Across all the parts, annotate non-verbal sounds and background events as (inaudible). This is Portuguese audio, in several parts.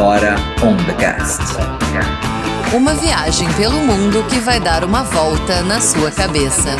Pandora on the Cast. Uma viagem pelo mundo que vai dar uma volta na sua cabeça.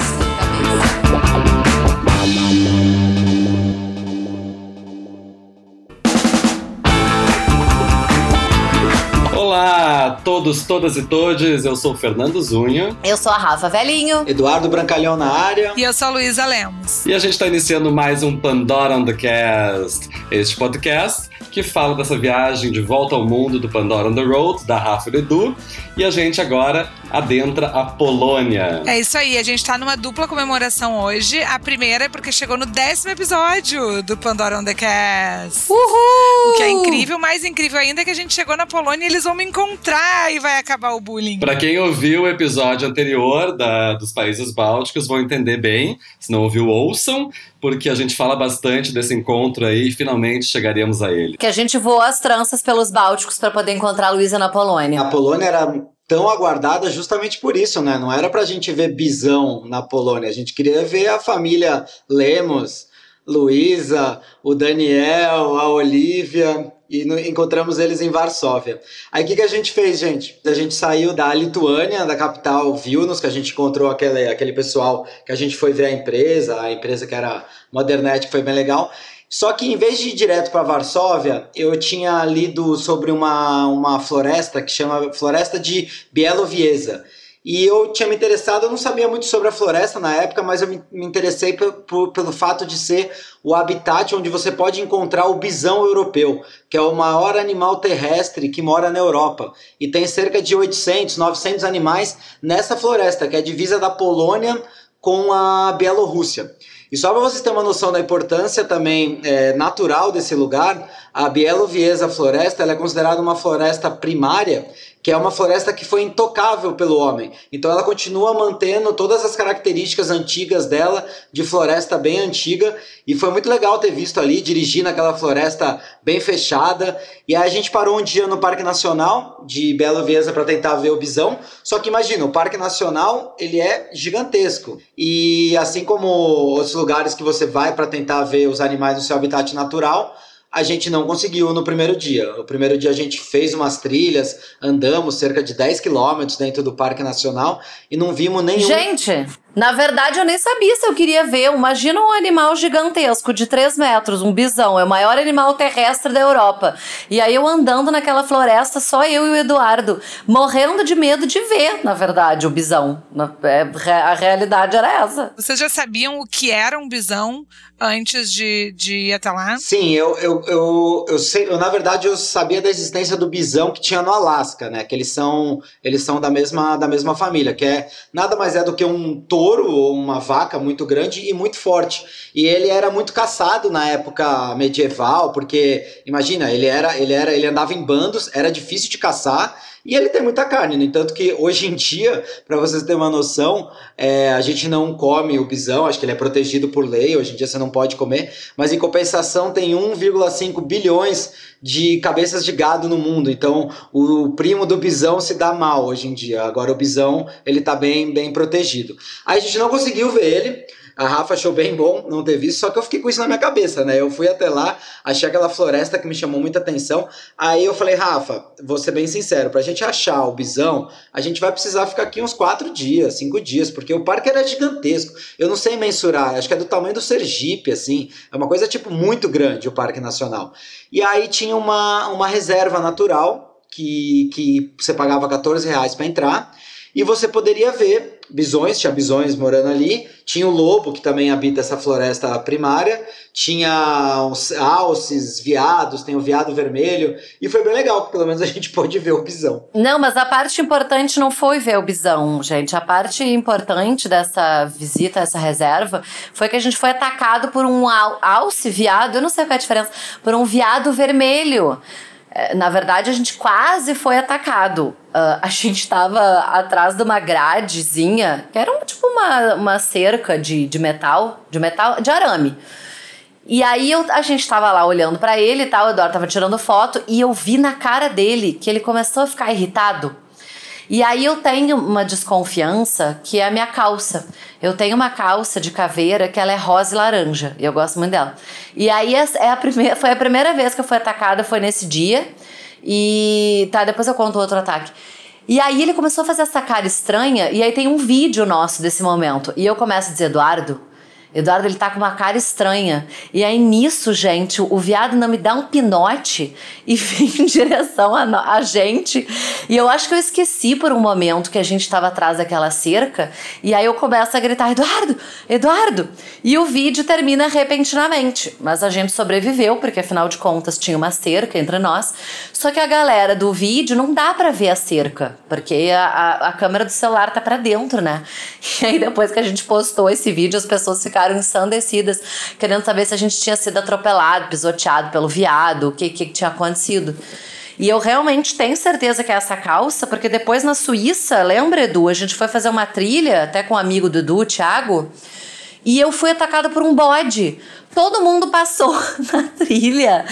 Todos, todas e todes, eu sou o Fernando Zunha Eu sou a Rafa Velhinho. Eduardo Brancalhão na área. E eu sou a Luísa Lemos. e a gente está iniciando mais um Pandora on the Cast, este podcast que fala dessa viagem de volta ao mundo do Pandora on the Road, da Rafa e do Edu, e a gente agora adentra a Polônia. É isso aí, a gente tá numa dupla comemoração hoje. A primeira é porque chegou no décimo episódio do Pandora on the Cast. Uhul! O que é incrível, mais incrível ainda é que a gente chegou na Polônia e eles vão me encontrar e vai acabar o bullying. Para quem ouviu o episódio anterior da- dos países bálticos, vão entender bem. Se não ouviu, ouçam, porque a gente fala bastante desse encontro aí e finalmente chegaremos a ele. Que a gente voou as tranças pelos Bálticos para poder encontrar a Luísa na Polônia. A Polônia era tão aguardada justamente por isso, né? Não era pra gente ver bisão na Polônia, a gente queria ver a família Lemos, Luísa, o Daniel, a Olivia. E no- encontramos eles em Varsóvia. Aí o que, que a gente fez, gente? A gente saiu da Lituânia, da capital Vilnius, que a gente encontrou aquele, aquele pessoal que a gente foi ver a empresa, a empresa que era Modernet, que foi bem legal. Só que em vez de ir direto para Varsóvia, eu tinha lido sobre uma, uma floresta que chama Floresta de Bielowieza. E eu tinha me interessado, eu não sabia muito sobre a floresta na época, mas eu me, interessei pelo fato de ser o habitat onde você pode encontrar o bisão europeu, que é o maior animal terrestre que mora na Europa. E tem cerca de 800, 900 animais nessa floresta, que é a divisa da Polônia com a Bielorrússia. E só para vocês terem uma noção da importância também é, natural desse lugar, a Bielowieza Floresta é considerada uma floresta primária, que é uma floresta que foi intocável pelo homem. Então ela continua mantendo todas as características antigas dela, de floresta bem antiga, e foi muito legal ter visto ali, dirigir naquela floresta bem fechada. E aí a gente parou um dia no Parque Nacional de Bielowieza para tentar ver o bisão. Só que imagina, o Parque Nacional ele é gigantesco. E assim como outros lugares que você vai para tentar ver os animais no seu habitat natural, a gente não conseguiu no primeiro dia. No primeiro dia a gente fez umas trilhas, andamos cerca de 10 quilômetros dentro do Parque Nacional e não vimos nenhum. Gente, na verdade eu nem sabia se eu queria ver. Imagina um animal gigantesco de 3 metros, um bisão, é o maior animal terrestre da Europa. E aí eu andando naquela floresta, só eu e o Eduardo, morrendo de medo de ver, na verdade, o bisão. Na- é, A realidade era essa. Vocês já sabiam o que era um bisão antes de, de ir até lá? Sim, eu, eu, eu, eu sei, eu, na verdade eu sabia da existência do bisão que tinha no Alasca, né? Que eles são, eles são da mesma, da mesma família, que é nada mais é do que um touro ou uma vaca muito grande e muito forte. E ele era muito caçado na época medieval, porque imagina, ele era, ele era, ele andava em bandos, era difícil de caçar. E ele tem muita carne, no entanto que hoje em dia, para vocês terem uma noção, é, a gente não come o bisão, acho que ele é protegido por lei, hoje em dia você não pode comer, mas em compensação tem 1,5 bilhões de cabeças de gado no mundo, então o primo do bisão se dá mal hoje em dia, agora o bisão ele tá bem, bem protegido. Aí a gente não conseguiu ver ele, a Rafa achou bem bom não ter visto, só que eu fiquei com isso na minha cabeça, né? Eu fui até lá, achei aquela floresta que me chamou muita atenção. Aí eu falei, Rafa, vou ser bem sincero, pra gente achar o bisão, a gente vai precisar ficar aqui uns quatro dias, cinco dias, porque o parque era gigantesco. Eu não sei mensurar, acho que é do tamanho do Sergipe, assim. É uma coisa, tipo, muito grande o Parque Nacional. E aí tinha uma, uma reserva natural que, que você pagava 14 reais para entrar. E você poderia ver bisões, tinha bisões morando ali, tinha o lobo, que também habita essa floresta primária, tinha os alces, viados, tem o viado vermelho, e foi bem legal, que pelo menos a gente (laughs) pôde ver o bisão. Não, mas a parte importante não foi ver o bisão, gente. A parte importante dessa visita, essa reserva, foi que a gente foi atacado por um al alce viado, eu não sei qual é a diferença, por um viado vermelho. É, Na verdade, a gente quase foi atacado. Ah, a (laughs) gente estava atrás de uma gradezinha, que era um, tipo uma, uma cerca de, de metal, de metal, de arame. E aí eu, a gente tava lá olhando pra ele e tal, o Eduardo tava tirando foto, e eu vi na cara dele que ele começou a ficar irritado. E aí eu tenho uma desconfiança que é a minha calça. Eu tenho uma calça de caveira que ela é rosa e laranja. E eu gosto muito dela. E aí é a primeira, foi a primeira vez que eu fui atacada, foi nesse dia. E tá, depois eu conto outro ataque. E aí ele começou a fazer essa cara estranha, e aí tem um vídeo nosso desse momento. E eu começo a dizer, Eduardo, Eduardo, ele tá com uma cara estranha. E aí nisso, gente, o viado não me dá um pinote e (laughs) vem em direção a, a gente. E eu acho que eu esqueci por um momento que a gente estava atrás daquela cerca. E aí eu começo a gritar: Eduardo, Eduardo! E o vídeo termina repentinamente. Mas a gente sobreviveu, porque afinal de contas tinha uma cerca entre nós. Só que a galera do vídeo não dá para ver a cerca, porque a, a, a câmera do celular tá para dentro, né? (laughs) E aí depois que a gente postou esse vídeo, as pessoas ficaram ficaram ensandecidas, querendo saber se a gente tinha sido atropelado, pisoteado pelo viado, o que, que tinha acontecido. E eu realmente tenho certeza que é essa calça, porque depois na Suíça, lembra, Edu? A gente foi fazer uma trilha, até com um amigo do Edu, o Thiago, e eu fui atacada por um bode. Todo mundo passou (laughs) na trilha.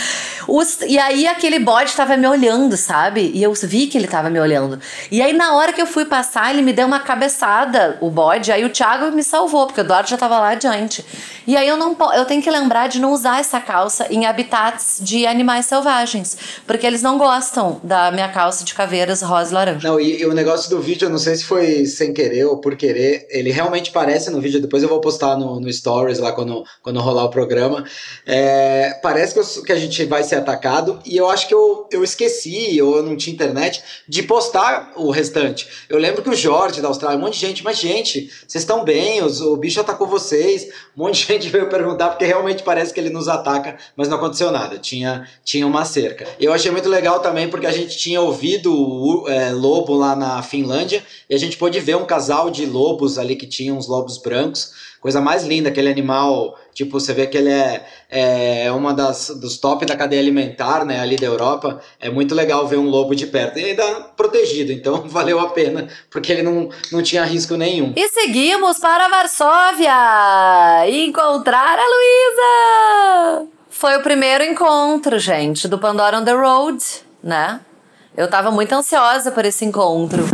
Os, e aí aquele bode estava me olhando, sabe? E eu vi que ele estava me olhando. E aí na hora que eu fui passar, ele me deu uma cabeçada, o bode. Aí o Thiago me salvou, porque o Eduardo já estava lá adiante. E aí eu não eu tenho que lembrar de não usar essa calça em habitats de animais selvagens, porque eles não gostam da minha calça de caveiras rosa e laranja. Não, e, e o negócio do vídeo, eu não sei se foi sem querer ou por querer, ele realmente parece no vídeo, depois eu vou postar no, no stories lá quando, quando rolar o programa programa. É, parece que, eu, que, a gente vai ser atacado e eu acho que eu, eu esqueci, ou eu não tinha internet, de postar o restante. Eu lembro que o Jorge da Austrália, um monte de gente, mas gente, vocês estão bem, os, o bicho atacou vocês. Um monte de gente (laughs) veio perguntar, porque realmente parece que ele nos ataca, mas não aconteceu nada, tinha, tinha uma cerca. Eu achei muito legal também porque a gente tinha ouvido o é, lobo lá na Finlândia e a gente pôde ver um casal de lobos ali que tinham uns lobos brancos coisa mais linda, aquele animal, tipo, você vê que ele é, é uma das dos top da cadeia alimentar, né, ali da Europa. É muito legal ver um lobo de perto e ainda protegido, então (laughs) valeu a pena, porque ele não, não tinha risco nenhum. E seguimos para Varsóvia encontrar a Luísa. Foi o primeiro encontro, gente, do Pandora on the Road, né? Eu tava muito ansiosa por esse encontro.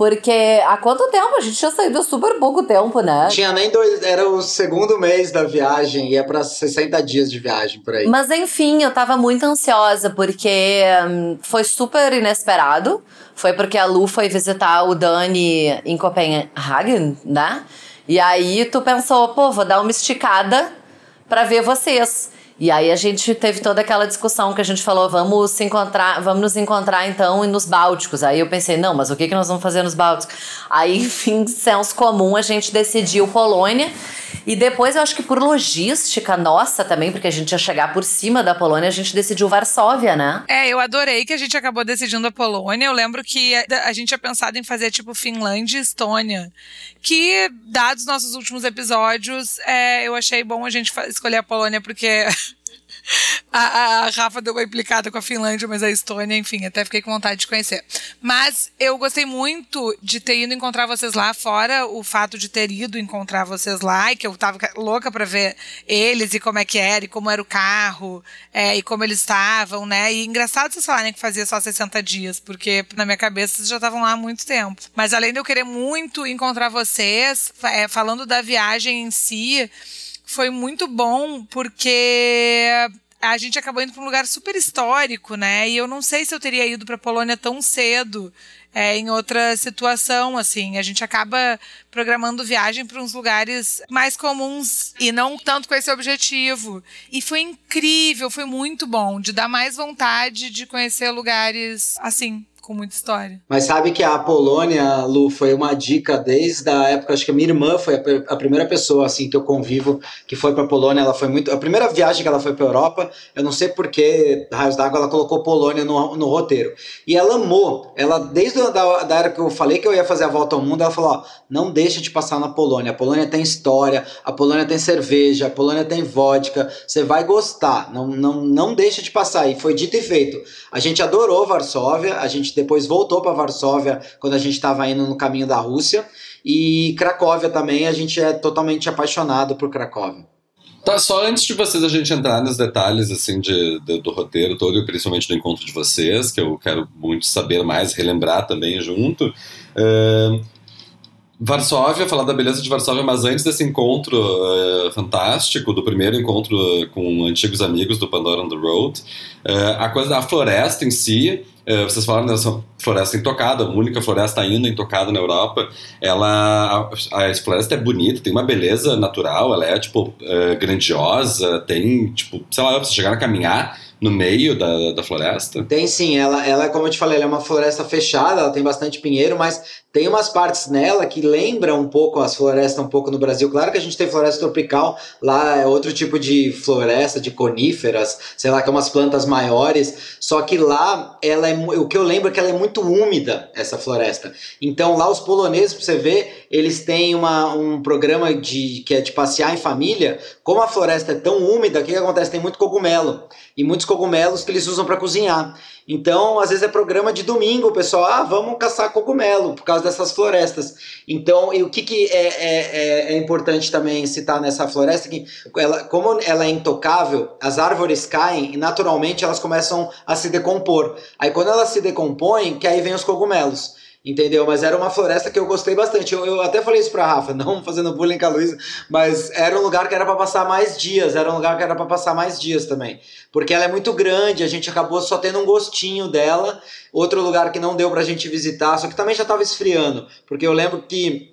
Porque há quanto tempo? A gente tinha saído super pouco tempo, né? Tinha nem dois. Era o segundo mês da viagem, ia para 60 dias de viagem por aí. Mas enfim, eu tava muito ansiosa, porque hum, foi super inesperado. Foi porque a Lu foi visitar o Dani em Copenhagen, né? E aí tu pensou, pô, vou dar uma esticada para ver vocês. E aí a gente teve toda aquela discussão que a gente falou, vamos se encontrar, vamos nos encontrar então nos Bálticos. Aí eu pensei, não, mas o que, que nós vamos fazer nos Bálticos? Aí, (laughs) enfim, senso comum, a gente decidiu Polônia. E depois eu acho que por logística nossa também, porque a gente ia chegar por cima da Polônia, a gente decidiu Varsóvia, né? É, eu adorei que a gente acabou decidindo a Polônia. Eu lembro que a gente tinha pensado em fazer tipo Finlândia e Estônia. Que, dados nossos últimos episódios, é, eu achei bom a gente escolher a Polônia porque (laughs) a, a, Rafa deu uma implicada com a Finlândia, mas a Estônia, enfim, até fiquei com vontade de conhecer. Mas eu gostei muito de ter ido encontrar vocês lá, fora o fato de ter ido encontrar vocês lá, e que eu tava louca para ver eles e como é que era, e como era o carro, é, e como eles estavam, né? E engraçado vocês falarem que fazia só 60 dias, porque na minha cabeça vocês já estavam lá há muito tempo. Mas além de eu querer muito encontrar vocês, é, falando da viagem em si foi muito bom porque a gente acabou indo para um lugar super histórico, né? E eu não sei se eu teria ido para a Polônia tão cedo. É, em outra situação, assim, a gente acaba programando viagem para uns lugares mais comuns e não tanto com esse objetivo. E foi incrível, foi muito bom, de dar mais vontade de conhecer lugares assim com muita história. Mas sabe que a Polônia, Lu, foi uma dica desde a época, acho que a minha irmã foi a, a primeira pessoa assim que eu convivo que foi para Polônia, ela foi muito a primeira viagem que ela foi para Europa, eu não sei porque raios d'água ela colocou Polônia no, no roteiro. E ela amou, ela desde a, da, da era que eu falei que eu ia fazer a volta ao mundo, ela falou, ó, não deixa de passar na Polônia. A Polônia tem história, a Polônia tem cerveja, a Polônia tem vodka, você vai gostar. Não não não deixa de passar. E foi dito e feito. A gente adorou Varsóvia, a gente depois voltou para Varsóvia quando a gente estava indo no caminho da Rússia. E Cracóvia também, a gente é totalmente apaixonado por Cracóvia. Tá, só antes de vocês a gente entrar nos detalhes assim de, de, do roteiro todo e principalmente do encontro de vocês, que eu quero muito saber mais, relembrar também junto. Uh, Varsóvia, falar da beleza de Varsóvia, mas antes desse encontro uh, fantástico, do primeiro encontro com antigos amigos do Pandora on the Road, uh, a coisa da floresta em si, uh, vocês falaram dessa floresta intocada, a única floresta ainda intocada na Europa, ela, a, a floresta é bonita, tem uma beleza natural, ela é, tipo, grandiosa, tem, tipo, sei lá, você chegar a caminhar no meio da, da floresta? Tem sim, ela, ela, como eu te falei, ela é uma floresta fechada, ela tem bastante pinheiro, mas tem umas partes nela que lembram um pouco as florestas um pouco no Brasil. Claro que a gente tem floresta tropical, lá é outro tipo de floresta, de coníferas, sei lá, que é umas plantas maiores, só que lá ela é, o que eu lembro é que ela é muito úmida, essa floresta. Então lá os poloneses, pra você ver, eles têm uma, um programa de que é de passear em família. Como a floresta é tão úmida, o que, que acontece? Tem muito cogumelo e muitos cogumelos que eles usam para cozinhar. Então, às vezes é programa de domingo, o pessoal, ah, vamos caçar cogumelo por causa dessas florestas. Então, e o que, que é, é, é, é importante também citar nessa floresta? Que ela, como ela é intocável, as árvores caem e naturalmente elas começam a se decompor. Aí quando elas se decompõem, que aí vem os cogumelos entendeu? Mas era uma floresta que eu gostei bastante. Eu, eu até falei isso pra Rafa, (laughs) não fazendo bullying com a Luísa, mas era um lugar que era para passar mais dias, era um lugar que era para passar mais dias também. Porque ela é muito grande, a gente acabou só tendo um gostinho dela. Outro lugar que não deu pra gente visitar, só que também já tava esfriando, porque eu lembro que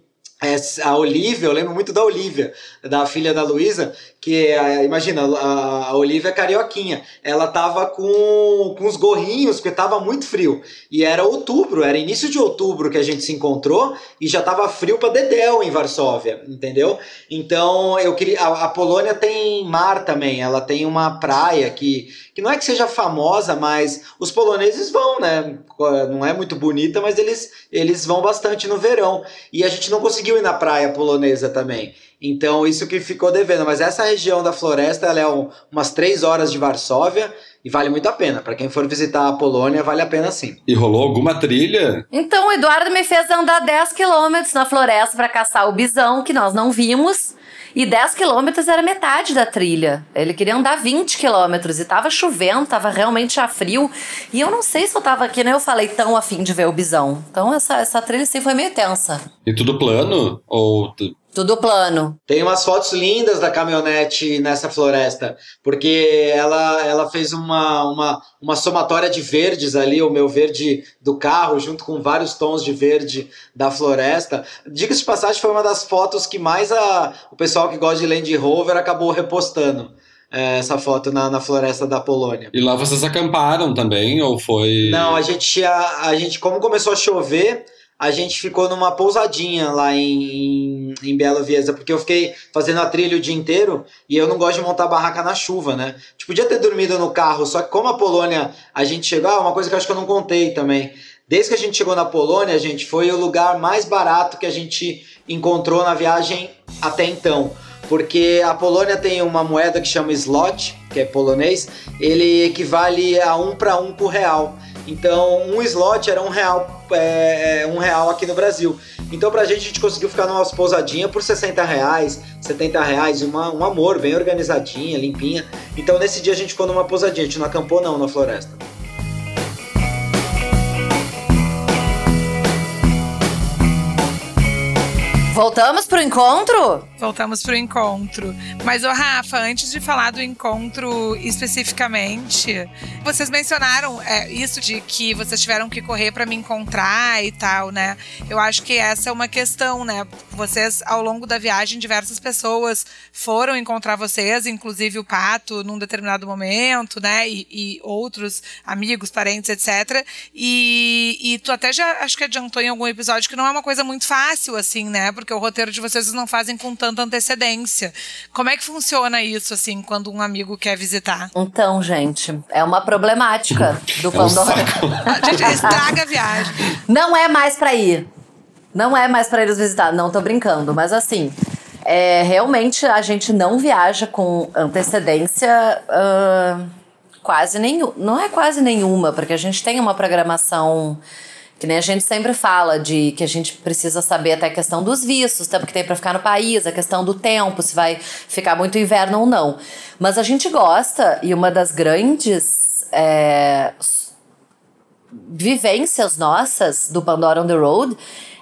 a Olivia, eu lembro muito da Olivia, da filha da Luísa, que imagina, a, Olivia é carioquinha, ela tava com, com os gorrinhos, porque tava muito frio. E era outubro, era início de outubro que a gente se encontrou e já tava frio para Dedéu em Varsóvia, entendeu? Então eu queria. A, a Polônia tem mar também, ela tem uma praia que, que não é que seja famosa, mas os poloneses vão, né? Não é muito bonita, mas eles, eles vão bastante no verão. E a gente não conseguiu ir na praia polonesa também. Então, isso que ficou devendo. Mas essa região da floresta, ela é um, umas três horas de Varsóvia e vale muito a pena. Para quem for visitar a Polônia, vale a pena sim. E rolou alguma trilha? Então, o Eduardo me fez andar 10 quilômetros na floresta para caçar o bisão, que nós não vimos. E 10 quilômetros era metade da trilha. Ele queria andar 20 quilômetros e tava chovendo, tava realmente já frio. E eu não sei se eu tava aqui, né? Eu falei tão afim de ver o bisão. Então essa, essa trilha sim foi meio tensa. E tudo plano? Ou tudo plano. Tem umas fotos lindas da caminhonete nessa floresta, porque ela, ela fez uma, uma, uma somatória de verdes ali, o meu verde do carro, junto com vários tons de verde da floresta. Diga-se de passagem, foi uma das fotos que mais a, o pessoal que gosta de Land Rover acabou repostando. É, essa foto na, na floresta da Polônia. E lá vocês acamparam também, ou foi. Não, a gente, a, a gente como começou a chover, a gente ficou numa pousadinha lá em, em, Belo Viesa, porque eu fiquei fazendo a trilha o dia inteiro e eu não gosto de montar barraca na chuva, né? Tipo, podia ter dormido no carro, só que como a Polônia a gente chegou, ah, uma coisa que eu acho que eu não contei também. Desde que a gente chegou na Polônia, a gente foi o lugar mais barato que a gente encontrou na viagem até então. Porque a Polônia tem uma moeda que chama slot, que é polonês, ele equivale a um para um por real. Então, um slot era um real, é, é, um real aqui no Brasil. Então, pra gente, a gente conseguiu ficar numa pousadinha por 60 reais, 70 reais, uma, um amor, bem organizadinha, limpinha. Então, nesse dia, a gente ficou numa pousadinha, a gente não acampou não na floresta. Voltamos pro encontro? Voltamos pro encontro. Mas, ô Rafa, antes de falar do encontro especificamente, vocês mencionaram é, isso de que vocês tiveram que correr para me encontrar e tal, né? Eu acho que essa é uma questão, né? Vocês, ao longo da viagem, diversas pessoas foram encontrar vocês, inclusive o Pato, num determinado momento, né? E, e outros amigos, parentes, etc. E, e tu até já acho que adiantou em algum episódio que não é uma coisa muito fácil, assim, né? Porque o roteiro de vocês não fazem com tanta antecedência. Como é que funciona isso, assim, quando um amigo quer visitar? Então, gente, é uma problemática do (laughs) Pandora. a gente estraga a viagem. Não é mais para ir. Não é mais para eles visitar. Não tô brincando, mas assim. É, realmente a gente não viaja com antecedência uh, quase nenhuma. Não é quase nenhuma, porque a gente tem uma programação que nem a gente sempre fala de que a gente precisa saber até a questão dos vistos, tempo que tem para ficar no país, a questão do tempo, se vai ficar muito inverno ou não. Mas a gente gosta, e uma das grandes é, vivências nossas do Pandora on the Road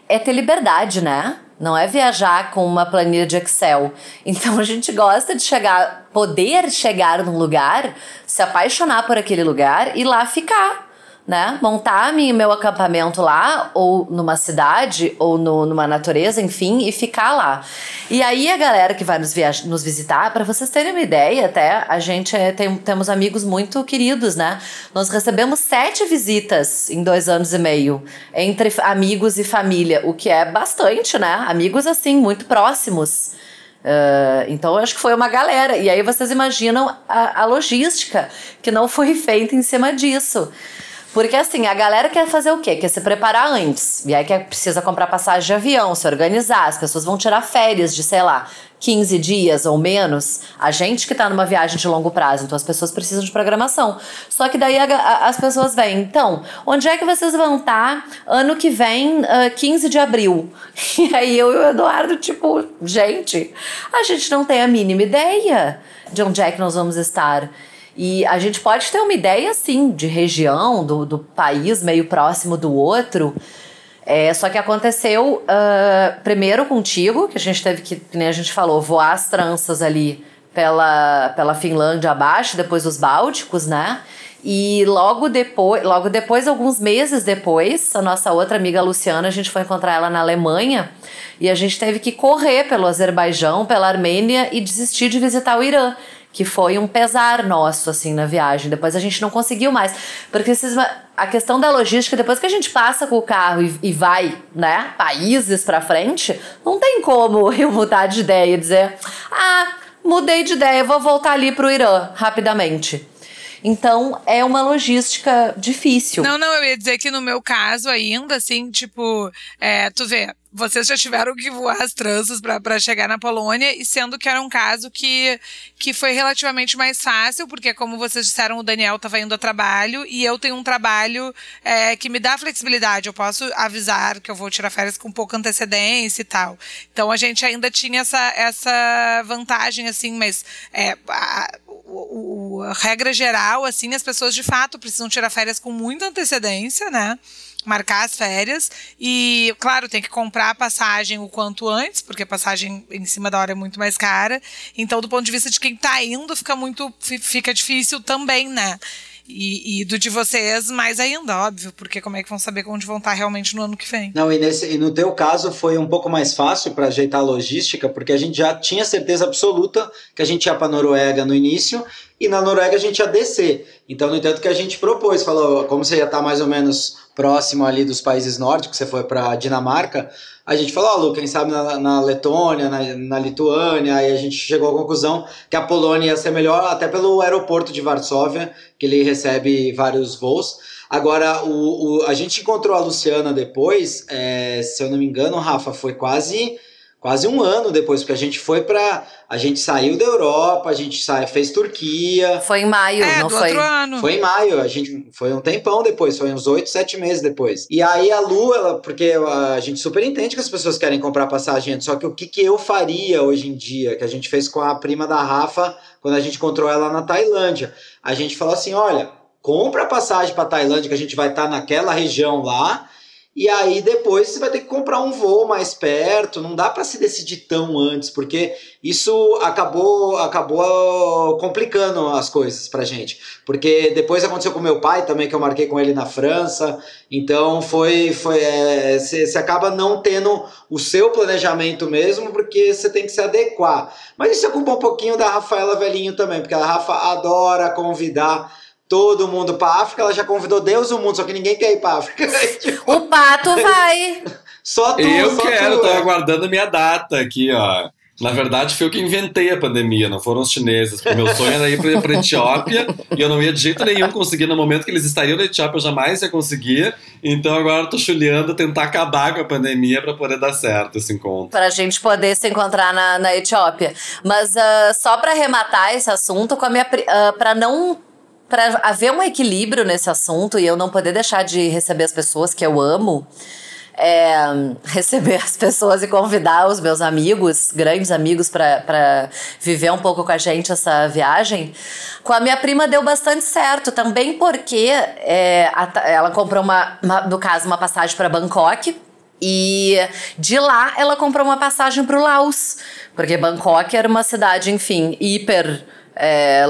é ter liberdade, né? Não é viajar com uma planilha de Excel. Então a gente gosta de chegar, poder chegar num lugar, se apaixonar por aquele lugar e lá ficar né? Montar meu acampamento lá, ou numa cidade, ou no, numa natureza, enfim, e ficar lá. E aí a galera que vai nos, nos visitar, para vocês terem uma ideia, até a gente é, tem, temos amigos muito queridos, né? Nós recebemos sete visitas em dois anos e meio, entre amigos e família, o que é bastante, né? Amigos assim, muito próximos. Uh, então, acho que foi uma galera. E aí vocês imaginam a, a logística que não foi (laughs) feita em cima disso. Porque assim, a galera quer fazer o quê? Quer se preparar antes. E aí quer, precisa comprar passagem de avião, se organizar. As pessoas vão tirar férias de, sei lá, 15 dias ou menos. A gente que tá numa viagem de longo prazo, então as pessoas precisam de programação. Só que daí a, a, as pessoas vêm, então, onde é que vocês vão estar tá ano que vem, uh, 15 de abril? (laughs) E aí eu e o Eduardo, tipo, gente, a gente não tem a mínima ideia de onde é que nós vamos estar. E a gente pode ter uma ideia, sim, de região, do, do país meio próximo do outro. É, só que aconteceu uh, primeiro contigo, que a gente teve que, que nem a gente falou, voar as tranças ali pela, pela Finlândia abaixo, depois os Bálticos, né? E logo depois, logo depois, alguns meses depois, a nossa outra amiga Luciana, a gente foi encontrar ela na Alemanha e a gente teve que correr pelo Azerbaijão, pela Armênia e desistir de visitar o Irã que foi um pesar nosso, assim, na viagem. Depois a gente não conseguiu mais. Porque a questão da logística, depois que a gente passa com o carro e, e vai, né, países pra frente, não tem como (laughs) eu mudar de ideia e dizer, ah, mudei de ideia, vou voltar ali pro Irã rapidamente. Então, é uma logística difícil. Não, não, eu ia dizer que no meu caso ainda, assim, tipo, é, tu vê, vocês já tiveram que voar as tranças para chegar na Polônia, e sendo que era um caso que, que foi relativamente mais fácil, porque, como vocês disseram, o Daniel estava indo a trabalho e eu tenho um trabalho é, que me dá flexibilidade. Eu posso avisar que eu vou tirar férias com pouca antecedência e tal. Então a gente ainda tinha essa, essa vantagem, assim, mas é, a, o, a regra geral, assim, as pessoas de fato precisam tirar férias com muita antecedência, né? Marcar as férias e, claro, tem que comprar a passagem o quanto antes, porque a passagem em cima da hora é muito mais cara. Então, do ponto de vista de quem está indo, fica muito fica difícil também, né? E, e, do de vocês, mais ainda, óbvio, porque como é que vão saber onde vão estar realmente no ano que vem? Não, e, nesse, e no teu caso foi um pouco mais fácil para ajeitar a logística, porque a gente já tinha certeza absoluta que a gente ia para Noruega no início e na Noruega a gente ia descer. Então, no entanto, que a gente propôs, falou, como você ia estar mais ou menos próximo ali dos países nórdicos, você foi para Dinamarca, a gente falou, oh, Lu, quem sabe na, na Letônia, na, na, Lituânia, aí a gente chegou à conclusão que a Polônia ia ser melhor, até pelo aeroporto de Varsóvia, que ele recebe vários voos. Agora, o, o a gente encontrou a Luciana depois, é, se eu não me engano, Rafa, foi quase quase um ano depois, porque a gente foi para A gente saiu da Europa, a gente sai, fez Turquia. Foi em maio, é, não do foi? Outro ano. Foi em maio, a gente foi um tempão depois, foi uns oito, sete meses depois. E aí a Lu, ela, porque a gente super entende que as pessoas querem comprar passagem só que o que, que eu faria hoje em dia, que a gente fez com a prima da Rafa, quando a gente encontrou ela na Tailândia. A gente falou assim: olha, compra passagem para Tailândia, que a gente vai estar tá naquela região lá e aí depois você vai ter que comprar um voo mais perto, não dá para se decidir tão antes, porque isso acabou acabou complicando as coisas pra gente. Porque depois aconteceu com meu pai também, que eu marquei com ele na França, então foi foi você é, acaba não tendo o seu planejamento mesmo, porque você tem que se adequar. Mas isso é culpa um pouquinho da Rafaela Velhinho também, porque a Rafa adora convidar todo mundo pra África, ela já convidou Deus e o mundo, só que ninguém quer ir pra África. (laughs) o pato (laughs) vai. Só tu, Eu só quero, tu, tô é. aguardando a minha data aqui, ó. Na verdade, foi eu que inventei a pandemia, não foram os chineses. Porque meu sonho era ir pra, pra Etiópia e eu não ia de jeito nenhum conseguir no momento que eles estariam na Etiópia, eu jamais ia conseguir. Então agora eu tô chuleando tentar acabar com a pandemia para poder dar certo esse encontro. Pra gente poder se encontrar na, na Etiópia. Mas uh, só para arrematar esse assunto, com a minha, uh, para não para haver um equilíbrio nesse assunto e eu não poder deixar de receber as pessoas que eu amo, é, receber as pessoas e convidar os meus amigos, grandes amigos, para viver um pouco com a gente essa viagem. Com a minha prima deu bastante certo, também porque é, a, ela comprou, uma, uma, no caso, uma passagem para Bangkok E de lá ela comprou uma passagem para o Laos, porque Bangkok era uma cidade, enfim, hiper. É,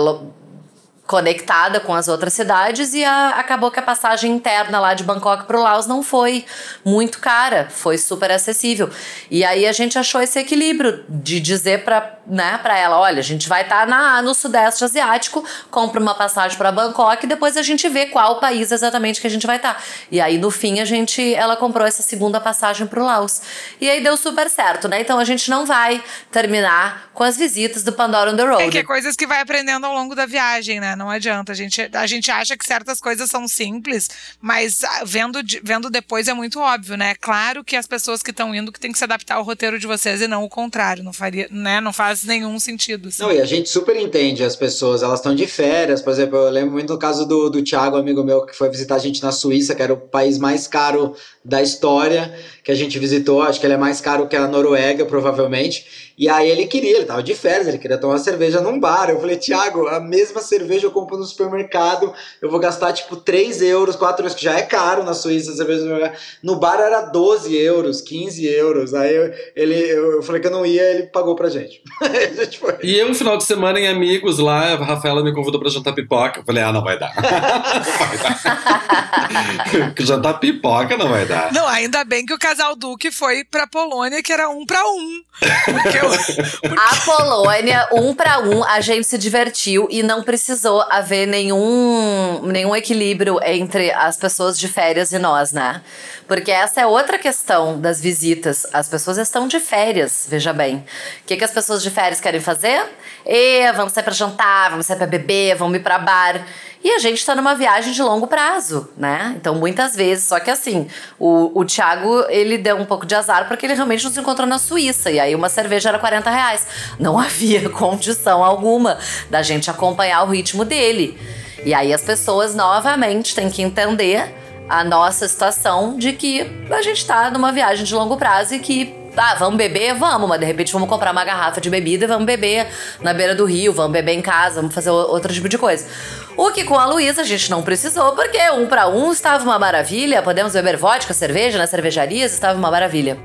conectada com as outras cidades e a, acabou que a passagem interna lá de Bangkok para o Laos não foi muito cara, foi super acessível. E aí a gente achou esse equilíbrio de dizer para né, para ela, olha, a gente vai estar tá no sudeste asiático, compra uma passagem para Bangkok e depois a gente vê qual país exatamente que a gente vai estar. Tá. E aí no fim a gente ela comprou essa segunda passagem para o Laos. E aí deu super certo, né? Então a gente não vai terminar com as visitas do Pandora on the Road. É que é coisas que vai aprendendo ao longo da viagem, né? Não adianta. A gente, a gente acha que certas coisas são simples, mas ah, vendo, vendo depois é muito óbvio, né? Claro que as pessoas que estão indo que tem que se adaptar ao roteiro de vocês e não o contrário. Não faria, né? Não faz nenhum sentido. Assim. Não, e a gente super entende as pessoas, elas estão de férias, por exemplo, eu lembro muito do caso do, do Thiago, amigo meu, que foi visitar a gente na Suíça, que era o país mais caro da história que a gente visitou, acho que ele é mais caro que a Noruega, provavelmente. E aí ele queria, ele tava de férias, ele queria tomar cerveja num bar. Eu falei, Thiago, a mesma cerveja eu compro no supermercado, eu vou gastar tipo 3 euros, 4 euros, que já é caro na Suíça a cerveja no bar era 12 euros, 15 euros. Aí eu, ele, eu, falei que eu não ia, ele pagou pra gente. (laughs) gente e eu, um final de semana em Amigos lá, a Rafaela me convidou pra jantar pipoca. Eu falei, ah, não vai dar. (laughs) vai dar. (laughs) jantar pipoca não vai dar. Não, ainda bem que o casal Duque foi pra Polônia, que era um pra um. Porque eu, porque... (laughs) A Polônia, um pra um, a gente se divertiu e não precisou haver nenhum, nenhum equilíbrio entre as pessoas de férias e nós, né? Porque essa é outra questão das visitas. As pessoas estão de férias, veja bem. O que, que as pessoas de férias querem fazer? E vamos sair pra jantar, vamos sair pra beber, vamos ir pra bar. E a gente está numa viagem de longo prazo, né? Então, muitas vezes, só que assim, o, o Thiago, ele deu um pouco de azar porque ele realmente nos encontrou na Suíça. E aí uma cerveja era 40 reais. Não (laughs) havia condição alguma da gente acompanhar o ritmo dele. E aí as pessoas novamente têm que entender a nossa situação de que a gente está numa viagem de longo prazo e que ah, vamos beber? Vamos, mas de repente vamos comprar uma garrafa de bebida e vamos beber na beira do rio, vamos beber em casa, vamos fazer outro tipo de coisa. O que com a Luísa a gente não precisou, porque um para um estava uma maravilha, podemos beber vodka, cerveja nas cervejarias, estava uma maravilha.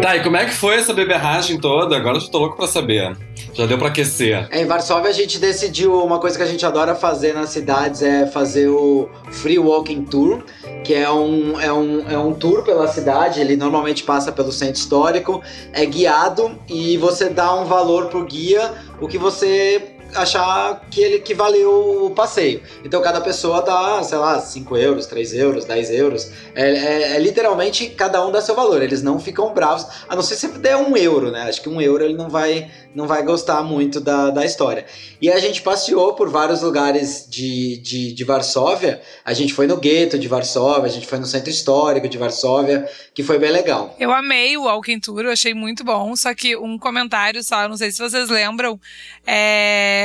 Tá, e como é que foi essa beberragem toda? Agora eu tô louco pra saber. Já deu para aquecer. Em Varsóvia a gente decidiu uma coisa que a gente adora fazer nas cidades é fazer o Free Walking Tour, que é um, é um, é um tour pela cidade. Ele normalmente passa pelo centro histórico, é guiado e você dá um valor pro guia, o que você achar que ele que valeu o passeio. Então cada pessoa dá, sei lá, 5 euros, 3 euros, 10 euros. É, é, é, literalmente cada um dá seu valor. Eles não ficam bravos, a não ser se der um euro, né? Acho que um euro ele não vai, não vai gostar muito da, da história. E a gente passeou por vários lugares de, de, de Varsóvia. A gente foi no gueto de Varsóvia, a gente foi no centro histórico de Varsóvia, que foi bem legal. Eu amei o Walking Tour, eu achei muito bom. Só que um comentário só, não sei se vocês lembram, é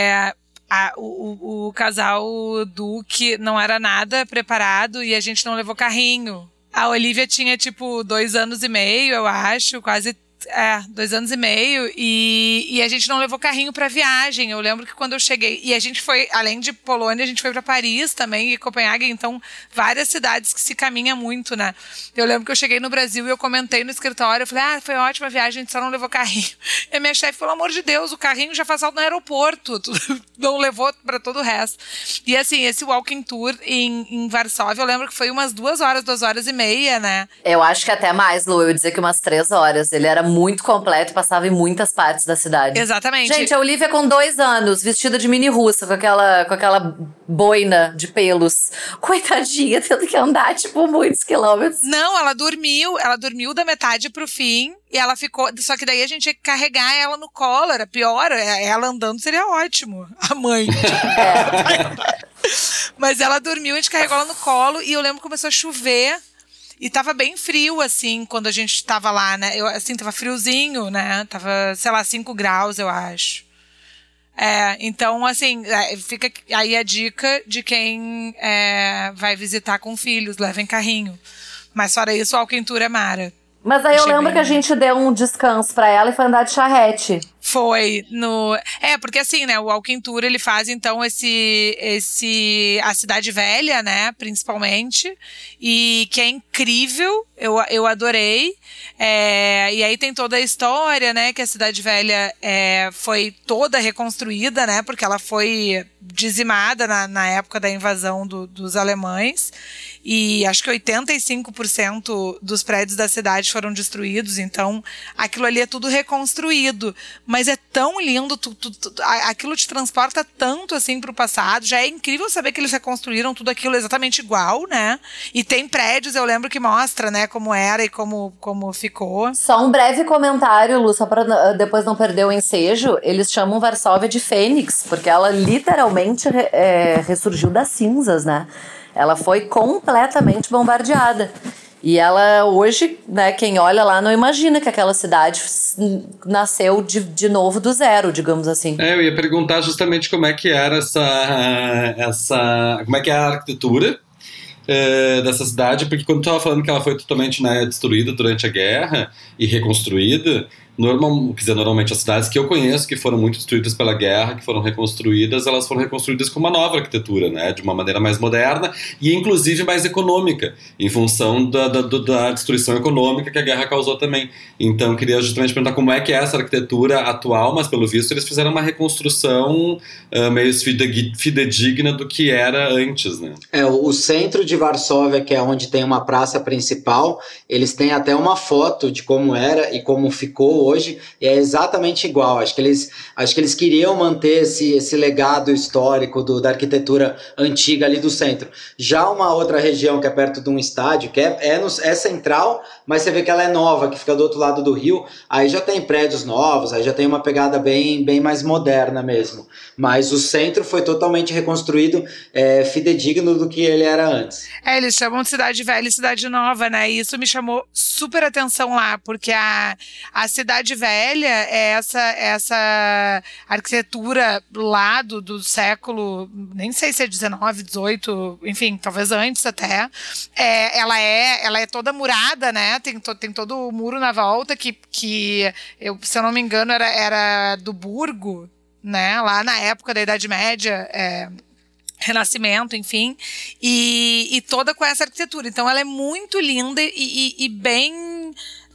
a, o, o, casal Duque não era nada preparado e a gente não levou carrinho. A Olivia tinha, tipo, dois anos e meio, eu acho, quase é, dois anos e meio. E, e a gente não levou carrinho pra viagem. Eu lembro que quando eu cheguei. E a gente foi, além de Polônia, a gente foi para Paris também e Copenhague. Então, várias cidades que se caminha muito, né? Eu lembro que eu cheguei no Brasil e eu comentei no escritório. Eu falei, ah, foi ótima viagem, a gente só não levou carrinho. (laughs) E a minha chefe, pelo amor de Deus, o carrinho já faz salto no aeroporto. (laughs) não levou para todo o resto. E assim, esse walking tour em, em Varsóvia, eu lembro que foi umas duas horas, duas horas e meia, né? Eu acho que até mais, Lu. Eu ia dizer que umas três horas. Ele era muito completo, passava em muitas partes da cidade. Exatamente. Gente, a Olivia com dois anos, vestida de mini russa, com aquela, com aquela boina de pelos. Coitadinha, tendo que andar, tipo, muitos quilômetros. Não, ela dormiu, ela dormiu da metade pro fim. E ela ficou. Só que daí a gente tinha que carregar ela no colo, era pior. É, ela andando seria ótimo. A mãe. É. (laughs) Mas ela dormiu, a gente carregou ela no colo e eu lembro que começou a chover. E tava bem frio, assim, quando a gente tava lá, né? Eu, assim, tava friozinho, né? Tava, sei lá, 5 graus, eu acho. É, então, assim, é, fica aí a dica de quem é, vai visitar com filhos, levem carrinho. Mas fora isso, o Alquentura é Mara. Mas aí eu lembro que a gente deu um descanso pra ela e foi andar de charrete. Foi no. É, porque assim, né? O Walking Tour ele faz então esse. esse a Cidade Velha, né? Principalmente. E que é incrível. Eu, eu adorei. É, e aí tem toda a história, né? Que a Cidade Velha é, foi toda reconstruída, né? Porque ela foi dizimada na, na época da invasão do- dos alemães. E acho que 85% dos prédios da cidade foram destruídos. Então, aquilo ali é tudo reconstruído. Mas é tão lindo, tu- tu- tu- aquilo te transporta tanto assim pro passado. Já é incrível saber que eles reconstruíram tudo aquilo exatamente igual, né? E tem prédios, eu lembro que mostra, né, como era e como, como ficou. Só um breve comentário, Lu, só pra uh, depois não perder o ensejo. Eles chamam Varsóvia de Fênix, porque ela literalmente é, ressurgiu das cinzas, né? Ela foi completamente bombardeada. E ela hoje, né, quem olha lá não imagina que aquela cidade nasceu de, de novo do zero, digamos assim. É, eu ia perguntar justamente como é que era essa. essa como é que é a arquitetura eh, dessa cidade, porque quando tu estava falando que ela foi totalmente né, destruída durante a guerra e reconstruída, normal, dizer, normalmente as cidades que eu conheço que foram muito destruídas pela guerra, que foram reconstruídas, elas foram reconstruídas com uma nova arquitetura, né, de uma maneira mais moderna e inclusive mais econômica, em função da, da, da destruição econômica que a guerra causou também. Então, queria justamente perguntar como é que é essa arquitetura atual, mas pelo visto eles fizeram uma reconstrução ah, meio fidedigna do que era antes, né? É, o centro de Varsóvia, que é onde tem uma praça principal, eles têm até uma foto de como era e como ficou hoje, e é exatamente igual. Acho que eles, acho que eles queriam manter esse, esse legado histórico do, da arquitetura antiga ali do centro. Já uma outra região que é perto de um estádio, que é, é, no- é central, mas você vê que ela é nova, que fica do outro lado do rio, aí já tem prédios novos, aí já tem uma pegada bem, bem mais moderna mesmo. Mas o centro foi totalmente reconstruído, é, fidedigno do que ele era antes. É, eles chamam de cidade velha e cidade nova, né? E isso me chamou super atenção lá, porque a, a cidade velha é essa, essa arquitetura lá do, do século, nem sei se é 19, 18, enfim, talvez antes até. É, ela, é, ela é toda murada, né? Tem, to, tem todo o muro na volta que, que eu, se eu não me engano, era, era do Burgo, né? Lá na época da Idade Média. É, Renascimento, enfim, e, e toda com essa arquitetura. Então ela é muito linda e, e- e bem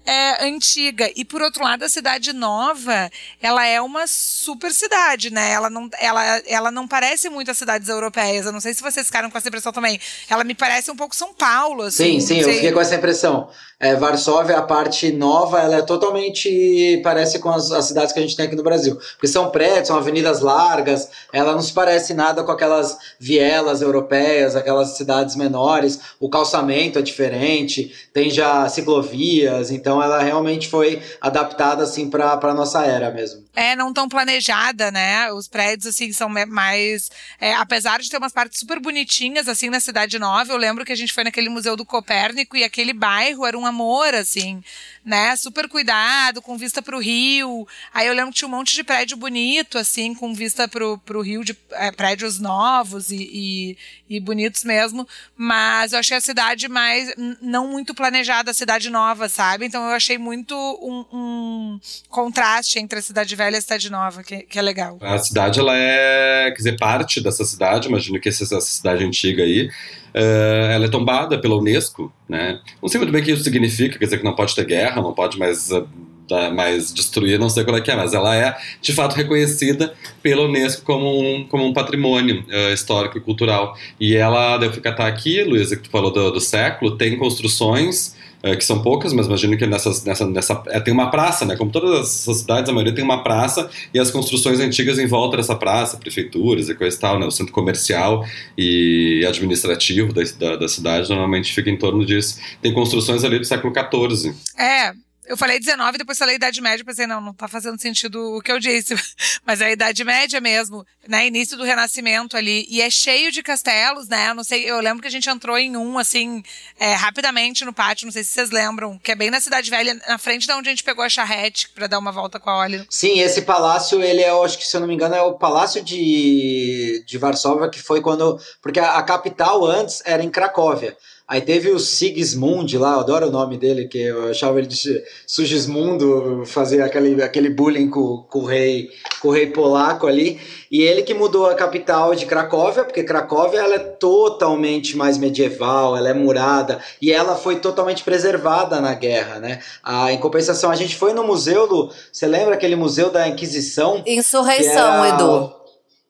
é, antiga. E por outro lado, a cidade nova, ela é uma super cidade, né? Ela não, ela, ela não parece muito as cidades europeias. Eu não sei se vocês ficaram com essa impressão também. Ela me parece um pouco São Paulo, assim. Sim, sim, eu fiquei com essa impressão. É, Varsóvia, a parte nova, ela é totalmente parece com as, as cidades que a gente tem aqui no Brasil. Porque são prédios, são avenidas largas, ela não se parece nada com aquelas vielas europeias, aquelas cidades menores. O calçamento é diferente, tem já ciclovias, então ela realmente foi adaptada assim para a nossa era mesmo. É, não tão planejada, né? Os prédios, assim, são mais. é, apesar de ter umas partes super bonitinhas, assim, na Cidade Nova, eu lembro que a gente foi naquele Museu do Copérnico e aquele bairro era um amor, assim, né? Super cuidado, com vista pro rio. Aí eu lembro que tinha um monte de prédio bonito, assim, com vista pro, pro rio, de é, prédios novos e, e, e bonitos mesmo. Mas eu achei a cidade mais. não muito planejada, a cidade nova, sabe? Então eu achei muito um, um contraste entre a cidade velha e a cidade nova, que, que é legal. A cidade, ela é, quer dizer, parte dessa cidade, imagino que essa, cidade antiga aí, eh, ela é tombada pela Unesco, né? Não sei muito bem o que isso significa, quer dizer que não pode ter guerra, não pode mais, eh, mais destruir, não sei qual é que é, mas ela é, de fato, reconhecida pela Unesco como um, como um patrimônio eh, histórico e cultural. E ela, deu catar aqui, Luísa, que tu falou do, do século, tem construções eh, que são poucas, mas imagino que nessas, nessa, nessa, é, tem uma praça, né? Como todas essas cidades, a maioria tem uma praça e as construções antigas em volta dessa praça, prefeituras e coisa e tal, né? O centro comercial e administrativo da, da, da cidade normalmente fica em torno disso. Tem construções ali do século XIV. É. Eu falei 19, depois falei Idade Média, pensei, não, não tá fazendo sentido o que eu disse. (laughs) Mas é a Idade Média mesmo, né? Início do Renascimento ali. E é cheio de castelos, né? Eu não sei, eu lembro que a gente entrou em um, assim, é, rapidamente no pátio, não sei se vocês lembram, que é bem na Cidade Velha, na frente da onde a gente pegou a charrete pra dar uma volta com a Oli. Sim, esse palácio, ele é, acho que se eu não me engano, é o palácio de, de Varsóvia, que foi quando. Porque a, a capital antes era em Cracóvia. Aí teve o Sigismund lá, eu adoro o nome dele, que eu achava ele de Sugismundo, fazer aquele, aquele bullying com, com, o rei, com o rei polaco ali. E ele que mudou a capital de Cracóvia, porque Cracóvia ela é totalmente mais medieval, ela é murada, e ela foi totalmente preservada na guerra, né? Ah, em compensação, a gente foi no museu, Lu, você lembra aquele museu da Inquisição? Insurreição, Edu.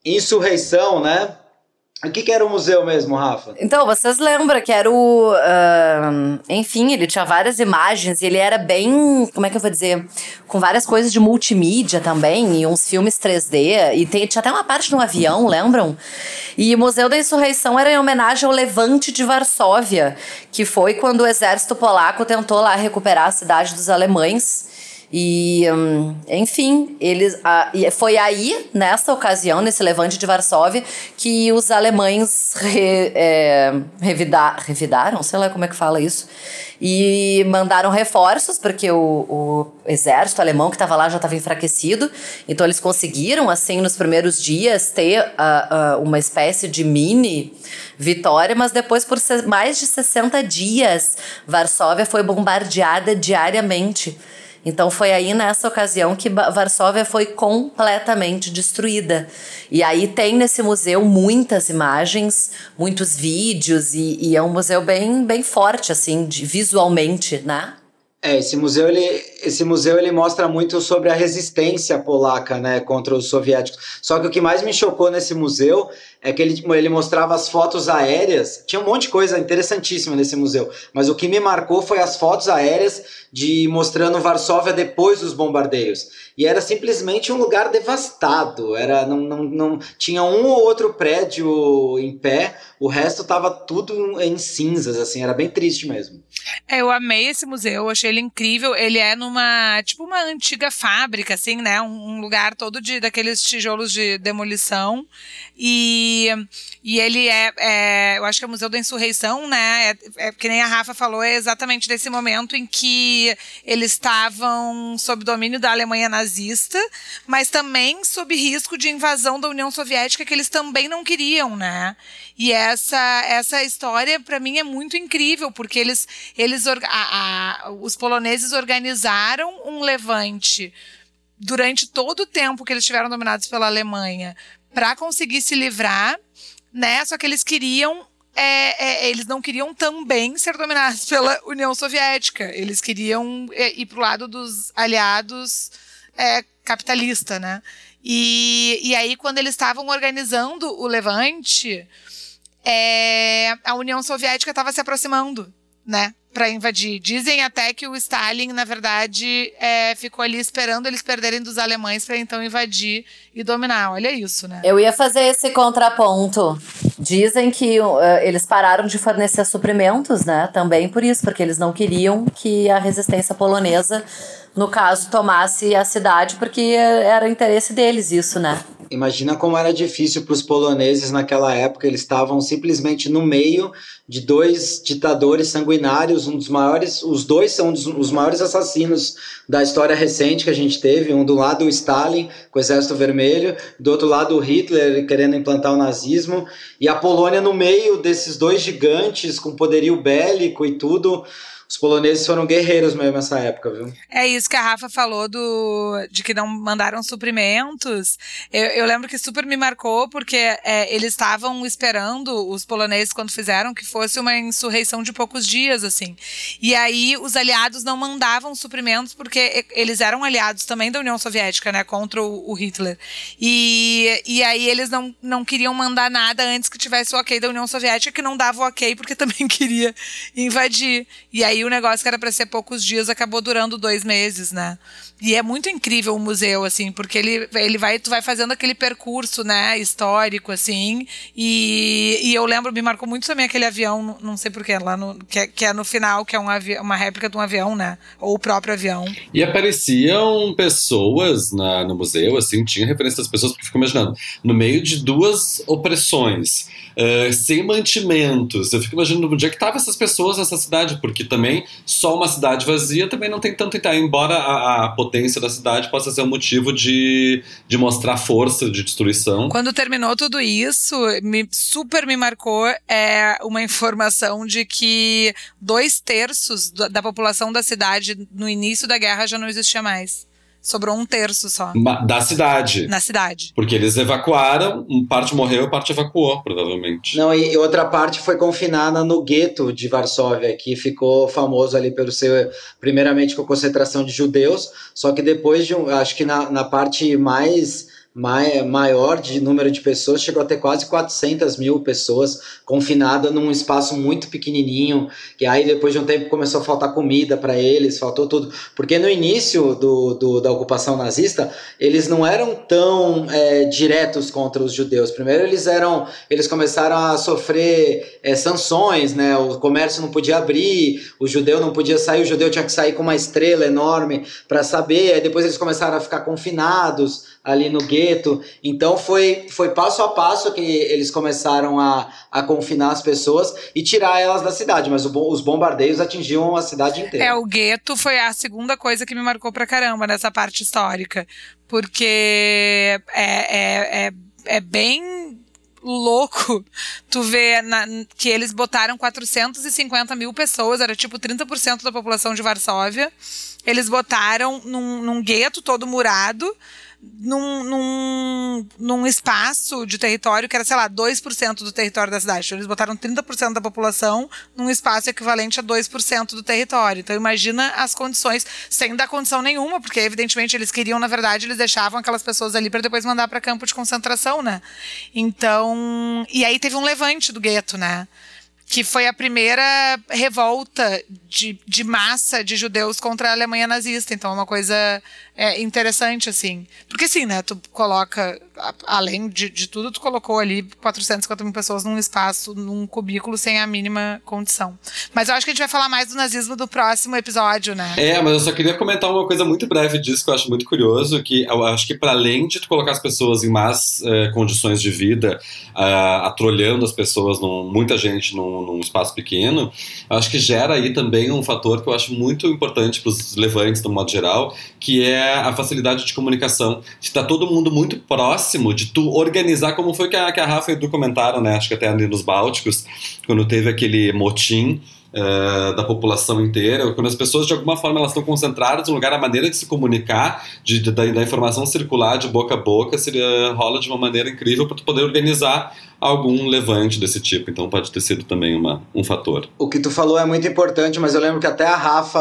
Insurreição, né? O que, que, era o museu mesmo, Rafa? Então, vocês lembram que era o. Uh, enfim, ele tinha várias imagens e ele era bem. Como é que eu vou dizer? Com várias coisas de multimídia também, e uns filmes 3D. E tem, tinha até uma parte no avião, lembram? E o Museu da Insurreição era em homenagem ao Levante de Varsóvia, que foi quando o exército polaco tentou lá recuperar a cidade dos alemães. E, hum, enfim, eles, a, foi aí, nessa ocasião, nesse levante de Varsóvia, que os alemães re, é, revida, revidaram, sei lá como é que fala isso, e mandaram reforços, porque o, o exército alemão que estava lá já estava enfraquecido, então eles conseguiram, assim, nos primeiros dias, ter uh, uma espécie de mini vitória, mas depois, por mais de 60 dias, Varsóvia foi bombardeada diariamente. Então foi aí nessa ocasião que Varsóvia foi completamente destruída. E aí tem nesse museu muitas imagens, muitos vídeos e, e é um museu bem, bem forte assim, de, visualmente, né? É, esse museu ele, esse museu ele mostra muito sobre a resistência polaca, né, contra os soviéticos. Só que o que mais me chocou nesse museu é que ele, tipo, ele mostrava as fotos aéreas. Tinha um monte de coisa interessantíssima nesse museu, mas o que me marcou foi as fotos aéreas de mostrando Varsóvia depois dos bombardeios. E era simplesmente um lugar devastado. Era não, não, não tinha um ou outro prédio em pé, o resto estava tudo em cinzas, assim, era bem triste mesmo. É, eu amei esse museu, achei ele incrível. Ele é numa, tipo uma antiga fábrica, assim, né? Um, um lugar todo de daqueles tijolos de demolição. E, e ele é, é, eu acho que é o Museu da Insurreição, né? É, é, que nem a Rafa falou, é exatamente desse momento em que eles estavam sob domínio da Alemanha nazista, mas também sob risco de invasão da União Soviética, que eles também não queriam, né? E essa, essa história, para mim, é muito incrível, porque eles, eles a, a, os poloneses organizaram um levante durante todo o tempo que eles estiveram dominados pela Alemanha para conseguir se livrar, né? Só que eles queriam é, é, eles não queriam também ser dominados (laughs) pela União Soviética. Eles queriam é, ir para o lado dos aliados é, capitalista, né? E, e aí, quando eles estavam organizando o levante, é, a União Soviética estava se aproximando, né? para invadir. Dizem até que o Stalin, na verdade, é, ficou ali esperando eles perderem dos alemães para então invadir e dominar. Olha isso, né? Eu ia fazer esse contraponto. Dizem que uh, eles pararam de fornecer suprimentos, né? Também por isso, porque eles não queriam que a resistência polonesa, no caso, tomasse a cidade, porque era interesse deles isso, né? Imagina como era difícil para os poloneses naquela época. Eles estavam simplesmente no meio de dois ditadores sanguinários, um dos maiores, os dois são os maiores assassinos da história recente que a gente teve. Um do lado o Stalin com o Exército Vermelho, do outro lado o Hitler querendo implantar o nazismo, e a Polônia no meio desses dois gigantes com poderio bélico e tudo os poloneses foram guerreiros mesmo nessa época, viu? É isso que a Rafa falou do, de que não mandaram suprimentos. Eu, eu lembro que super me marcou porque é, eles estavam esperando, os poloneses, quando fizeram, que fosse uma insurreição de poucos dias, assim. E aí os aliados não mandavam suprimentos porque eles eram aliados também da União Soviética, né, contra o, o Hitler. E, e aí eles não, não queriam mandar nada antes que tivesse o ok da União Soviética, que não dava o ok porque (laughs) também queria invadir. E aí aí o negócio que era para ser poucos dias acabou durando dois meses, né? E é muito incrível o museu, assim, porque ele, ele vai, tu vai fazendo aquele percurso, né, histórico, assim, e, e eu lembro, me marcou muito também aquele avião, não sei porquê, lá no, que, é, que é no final, que é um uma réplica de um avião, né, ou o próprio avião. E apareciam pessoas na, no museu, assim, tinha referência das pessoas, porque fico imaginando, no meio de duas opressões, uh, sem mantimentos, eu fico imaginando onde é que estavam essas pessoas nessa cidade, porque também só uma cidade vazia também não tem tanto embora a, a, potência da cidade possa ser um motivo de, de mostrar força de destruição. Quando terminou tudo isso, me, super me marcou é uma informação de que dois terços da população da cidade no início da guerra já não existia mais. Sobrou um terço só. Da cidade. Na cidade. Porque eles evacuaram, parte morreu, parte evacuou, provavelmente. Não, e outra parte foi confinada no gueto de Varsóvia, que ficou famoso ali pelo seu, primeiramente com a concentração de judeus, só que depois de, acho que na, na parte mais maior de número de pessoas, chegou a ter quase 400 mil pessoas confinadas num espaço muito pequenininho, e aí depois de um tempo começou a faltar comida para eles, faltou tudo, porque no início do, do, da ocupação nazista, eles não eram tão é, diretos contra os judeus, primeiro eles eram, eles começaram a sofrer é, sanções, né, o comércio não podia abrir, o judeu não podia sair, o judeu tinha que sair com uma estrela enorme para saber, aí depois eles começaram a ficar confinados, ali no gueto. Então foi, foi passo a passo que eles começaram a, a confinar as pessoas e tirar elas da cidade, mas o, os bombardeios atingiam a cidade inteira. É, o gueto foi a segunda coisa que me marcou pra caramba nessa parte histórica, porque é, é, é, é bem louco (laughs) tu ver na, que eles botaram 450 mil pessoas, era tipo 30% da população de Varsóvia. Eles botaram num, num gueto todo murado num, num, num espaço de território que era, sei lá, 2% do território da cidade. Então, eles botaram 30% da população num espaço equivalente a 2% do território. Então, imagina as condições, sem dar condição nenhuma, porque, evidentemente, eles queriam, na verdade, eles deixavam aquelas pessoas ali para depois mandar para campo de concentração, né? Então. E aí teve um levante do gueto, né? Que foi a primeira revolta de, de massa de judeus contra a Alemanha nazista. Então é uma coisa é, interessante, assim. Porque sim, né? Tu coloca, além de, de tudo, tu colocou ali 450 mil pessoas num espaço, num cubículo, sem a mínima condição. Mas eu acho que a gente vai falar mais do nazismo do próximo episódio, né? É, mas eu só queria comentar uma coisa muito breve disso que eu acho muito curioso, que eu acho que para além de tu colocar as pessoas em más eh, condições de vida, uh, atrolhando as pessoas, num, muita gente num num, espaço pequeno, acho que gera aí também um fator que eu acho muito importante para os levantes, no modo geral, que é a facilidade de comunicação. Está todo mundo muito próximo de tu organizar, como foi que a, que a Rafa e o Edu comentaram, né? Acho que até ali nos Bálticos, quando teve aquele motim uh, da população inteira, quando as pessoas de alguma forma elas estão concentradas no lugar, a maneira de se comunicar, de, de da, da, informação circular de boca a boca, seria, rola de uma maneira incrível para tu poder organizar algum levante desse tipo. Então pode ter sido também uma, um fator. O que tu falou é muito importante, mas eu lembro que até a Rafa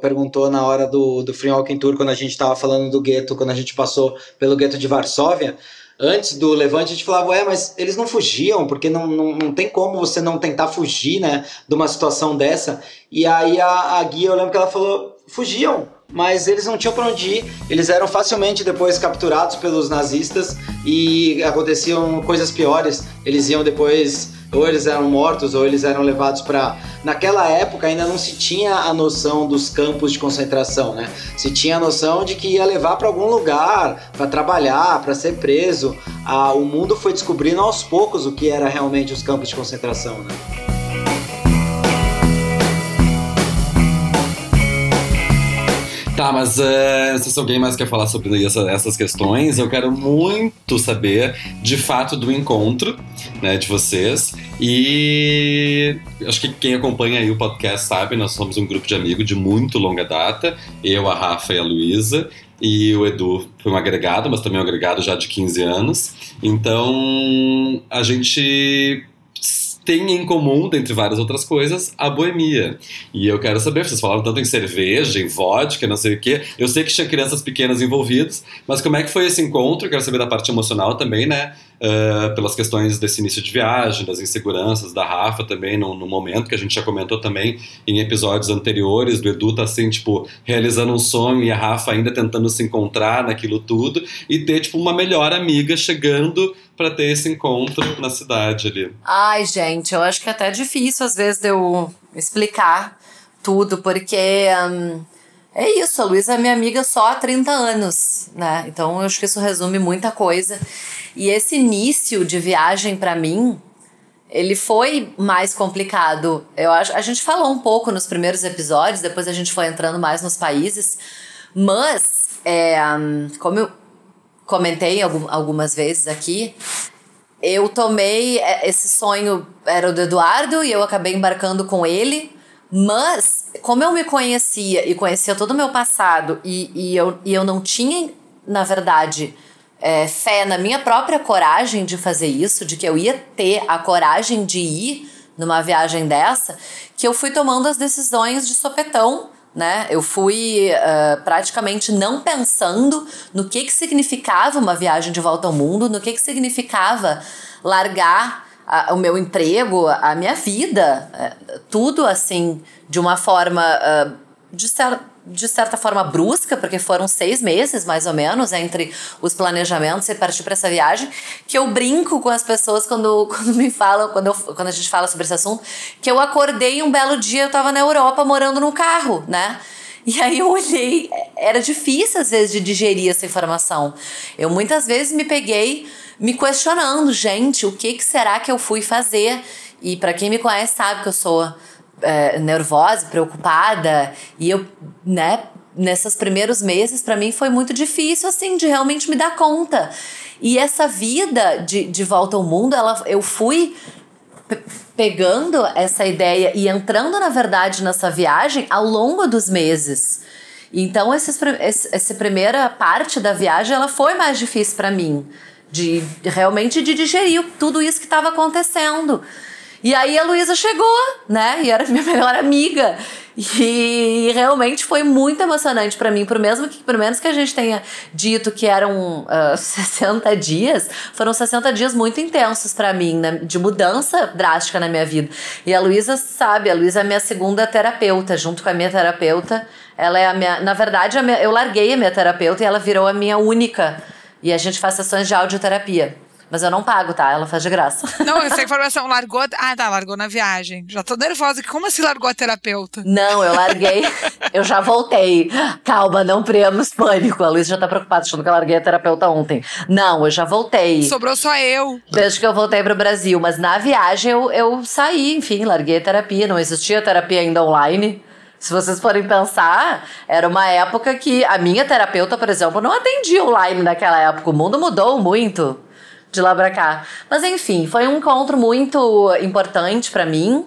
perguntou na hora do, do Free Walking Tour, quando a gente estava falando do gueto, quando a gente passou pelo gueto de Varsóvia, antes do levante, a gente falava, ué, mas eles não fugiam, porque não, não, não tem como você não tentar fugir, né, de uma situação dessa. E aí a, a guia, eu lembro que ela falou, fugiam, mas eles não tinham para onde ir. Eles eram facilmente depois capturados pelos nazistas e aconteciam coisas piores. Eles iam depois ou eles eram mortos ou eles eram levados para. Naquela época ainda não se tinha a noção dos campos de concentração, né? Se tinha a noção de que ia levar para algum lugar, para trabalhar, para ser preso. Ah, o mundo foi descobrindo aos poucos o que era realmente os campos de concentração, né? Tá, mas uh, se alguém mais quer falar sobre essa, essas questões, eu quero muito saber, de fato, do encontro né, de vocês. E acho que quem acompanha aí o podcast sabe, nós somos um grupo de amigos de muito longa data. Eu, a Rafa e a Luísa. E o Edu foi um agregado, mas também um agregado já de 15 anos. Então, a gente tem em comum, dentre várias outras coisas, a boemia. E eu quero saber, vocês falaram tanto em cerveja, em vodka, não sei o quê. Eu sei que tinha crianças pequenas envolvidas, mas como é que foi esse encontro? Eu quero saber da parte emocional também, né? Uh, pelas questões desse início de viagem, das inseguranças da Rafa também, no, no, momento que a gente já comentou também em episódios anteriores, do Edu tá assim, tipo, realizando um sonho e a Rafa ainda tentando se encontrar naquilo tudo, e ter, tipo, uma melhor amiga chegando para ter esse encontro na cidade ali. Ai, gente, eu acho que é até difícil às vezes de eu explicar tudo, porque. Um, é isso, a Luísa é minha amiga só há 30 anos, né? Então eu acho que isso resume muita coisa. E esse início de viagem para mim, ele foi mais complicado. Eu acho, a gente falou um pouco nos primeiros episódios, depois a gente foi entrando mais nos países, mas é, como eu comentei algumas vezes aqui, eu tomei é, esse sonho era o do Eduardo e eu acabei embarcando com ele, mas como eu me conhecia e conhecia todo o meu passado e, e, eu, e eu não tinha, na verdade, é, fé na minha própria coragem de fazer isso, de que eu ia ter a coragem de ir numa viagem dessa, que eu fui tomando as decisões de sopetão. Né? Eu fui uh, praticamente não pensando no que, que significava uma viagem de volta ao mundo, no que, que significava largar a, o meu emprego, a minha vida, uh, tudo assim, de uma forma, uh, de certa de certa forma brusca, porque foram seis meses mais ou menos entre os planejamentos e partir para essa viagem, que eu brinco com as pessoas quando, (laughs) quando me falam, quando, eu, quando a gente fala sobre esse assunto, que eu acordei um belo dia, eu estava na Europa morando num carro, né? E aí eu olhei, era difícil às vezes de digerir essa informação. Eu muitas vezes me peguei me questionando, gente, o que, que será que eu fui fazer? E para quem me conhece sabe que eu sou é, nervosa, preocupada, e eu, né, nesses primeiros meses, para mim foi muito difícil, assim, de realmente me dar conta. E essa vida de, de volta ao mundo, ela, eu fui pegando essa ideia e entrando, na verdade, nessa viagem ao longo dos meses. Então, esses, esse, essa primeira parte da viagem, ela foi mais difícil para mim. De realmente de digerir tudo isso que estava acontecendo. E aí a Luísa chegou, né? E era (laughs) minha melhor amiga. E realmente foi muito emocionante para mim, por mesmo que por menos que a gente tenha dito que eram uh, ah, (laughs) 60 dias, foram 60 dias muito intensos para mim, né? de mudança drástica na minha vida. E a Luísa sabe, a Luísa é minha segunda terapeuta, junto com a minha terapeuta. Ela é a minha, na verdade, minha, eu larguei a minha terapeuta e ela virou a minha única. E a gente faz sessões de audioterapia. Mas eu não pago, tá? Ela faz de graça. (laughs) Não, essa informação largou. Ah, tá, largou na viagem. Já tô nervosa. Como assim largou a terapeuta? Não, eu larguei. eu já voltei. Calma, não criamos pânico. A Luísa já tá preocupada, achando que eu larguei a terapeuta ontem. Não, eu já voltei. Sobrou só eu. Desde que eu voltei pro Brasil. Mas na viagem eu, eu saí, enfim, larguei a terapia. Não existia terapia ainda online. Se vocês forem pensar, era uma época que a minha terapeuta, por exemplo, não atendia online naquela época. O mundo mudou muito de lá pra cá. Mas enfim, foi um encontro muito importante para mim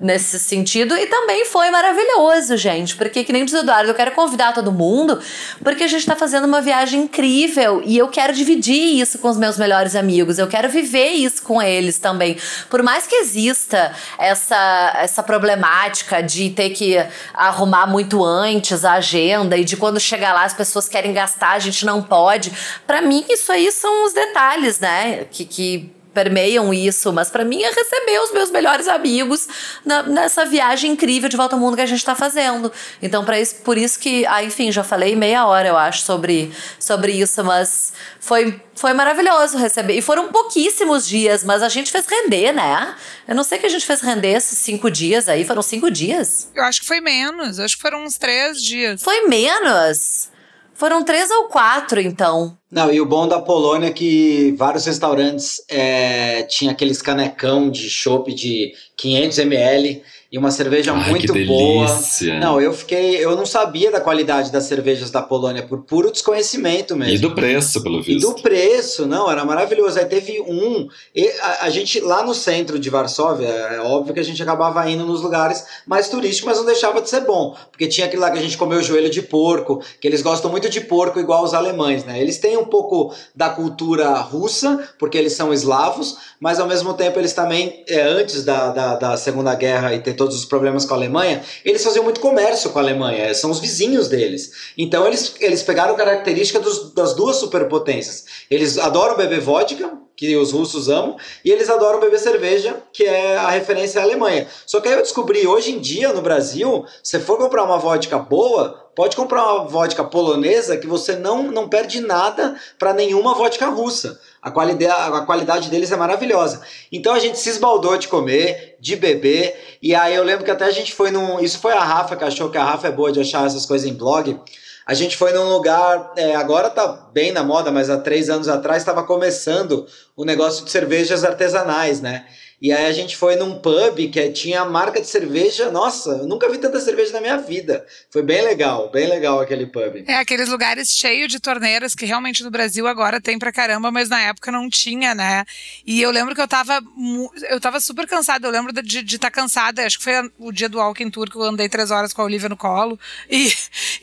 nesse sentido. E também foi maravilhoso, gente. Porque, que nem diz o Eduardo, eu quero convidar todo mundo, porque a gente tá fazendo uma viagem incrível e eu quero dividir isso com os meus melhores amigos. Eu quero viver isso com eles também. Por mais que exista essa, essa problemática de ter que arrumar muito antes a agenda e de quando chegar lá as pessoas querem gastar, a gente não pode. para mim, isso aí são os detalhes, né? Que, que permeiam isso, mas para mim é receber os meus melhores amigos na, nessa viagem incrível de volta ao mundo que a gente está fazendo. Então, para isso, por isso que, ah, enfim, já falei meia hora, eu acho, sobre, sobre isso, mas foi, foi maravilhoso receber. E foram pouquíssimos dias, mas a gente fez render, né? Eu não sei que a gente fez render esses cinco dias aí, foram cinco dias? Eu acho que foi menos, acho que foram uns três dias. Foi menos? Foram três ou quatro, então. Não, e o bom da Polônia é que vários restaurantes é, tinha aqueles canecão de chopp de 500 ml e uma cerveja Ai, muito boa. Não, eu fiquei, eu não sabia da qualidade das cervejas da Polônia por puro desconhecimento mesmo. E do preço, pelo visto. E do preço, não, era maravilhoso. Aí teve um, a, a, gente lá no centro de Varsóvia, é óbvio que a gente acabava indo nos lugares mais turísticos, mas não deixava de ser bom, porque tinha aquele lá que a gente comeu joelho de porco, que eles gostam muito de porco igual os alemães, né? Eles têm um pouco da cultura russa, porque eles são eslavos, mas ao mesmo tempo eles também, é, antes da, da, da Segunda Guerra e ter todos os problemas com a Alemanha, eles faziam muito comércio com a Alemanha, são os vizinhos deles. Então eles, eles pegaram característica dos, das duas superpotências. Eles adoram beber vodka, que os russos amam, e eles adoram beber cerveja, que é a referência à Alemanha. Só que aí eu descobri, hoje em dia no Brasil, se for comprar uma vodka boa, pode comprar uma vodka polonesa que você não, não perde nada para nenhuma vodka russa. A qualidade, a qualidade deles é maravilhosa. Então a gente se esbaldou de comer, de beber. E aí eu lembro que até a gente foi num. Isso foi a Rafa que achou que a Rafa é boa de achar essas coisas em blog. A gente foi num lugar, é, agora tá bem na moda, mas há três anos atrás estava começando o negócio de cervejas artesanais, né? E aí a gente foi num pub que tinha marca de cerveja. Nossa, eu nunca vi tanta cerveja na minha vida. Foi bem legal, bem legal aquele pub. É, aqueles lugares cheios de torneiras que realmente no Brasil agora tem pra caramba, mas na época não tinha, né? E eu lembro que eu tava, eu tava super cansada. Eu lembro de estar tá cansada. Acho que foi o dia do Walking Tour que eu andei três horas com a Olivia no colo. E,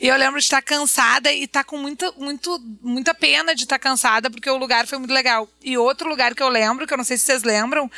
e eu lembro de estar tá cansada e estar tá com muita, muito, muita pena de estar tá cansada, porque o lugar foi muito legal. E outro lugar que eu lembro, que eu não sei se vocês lembram,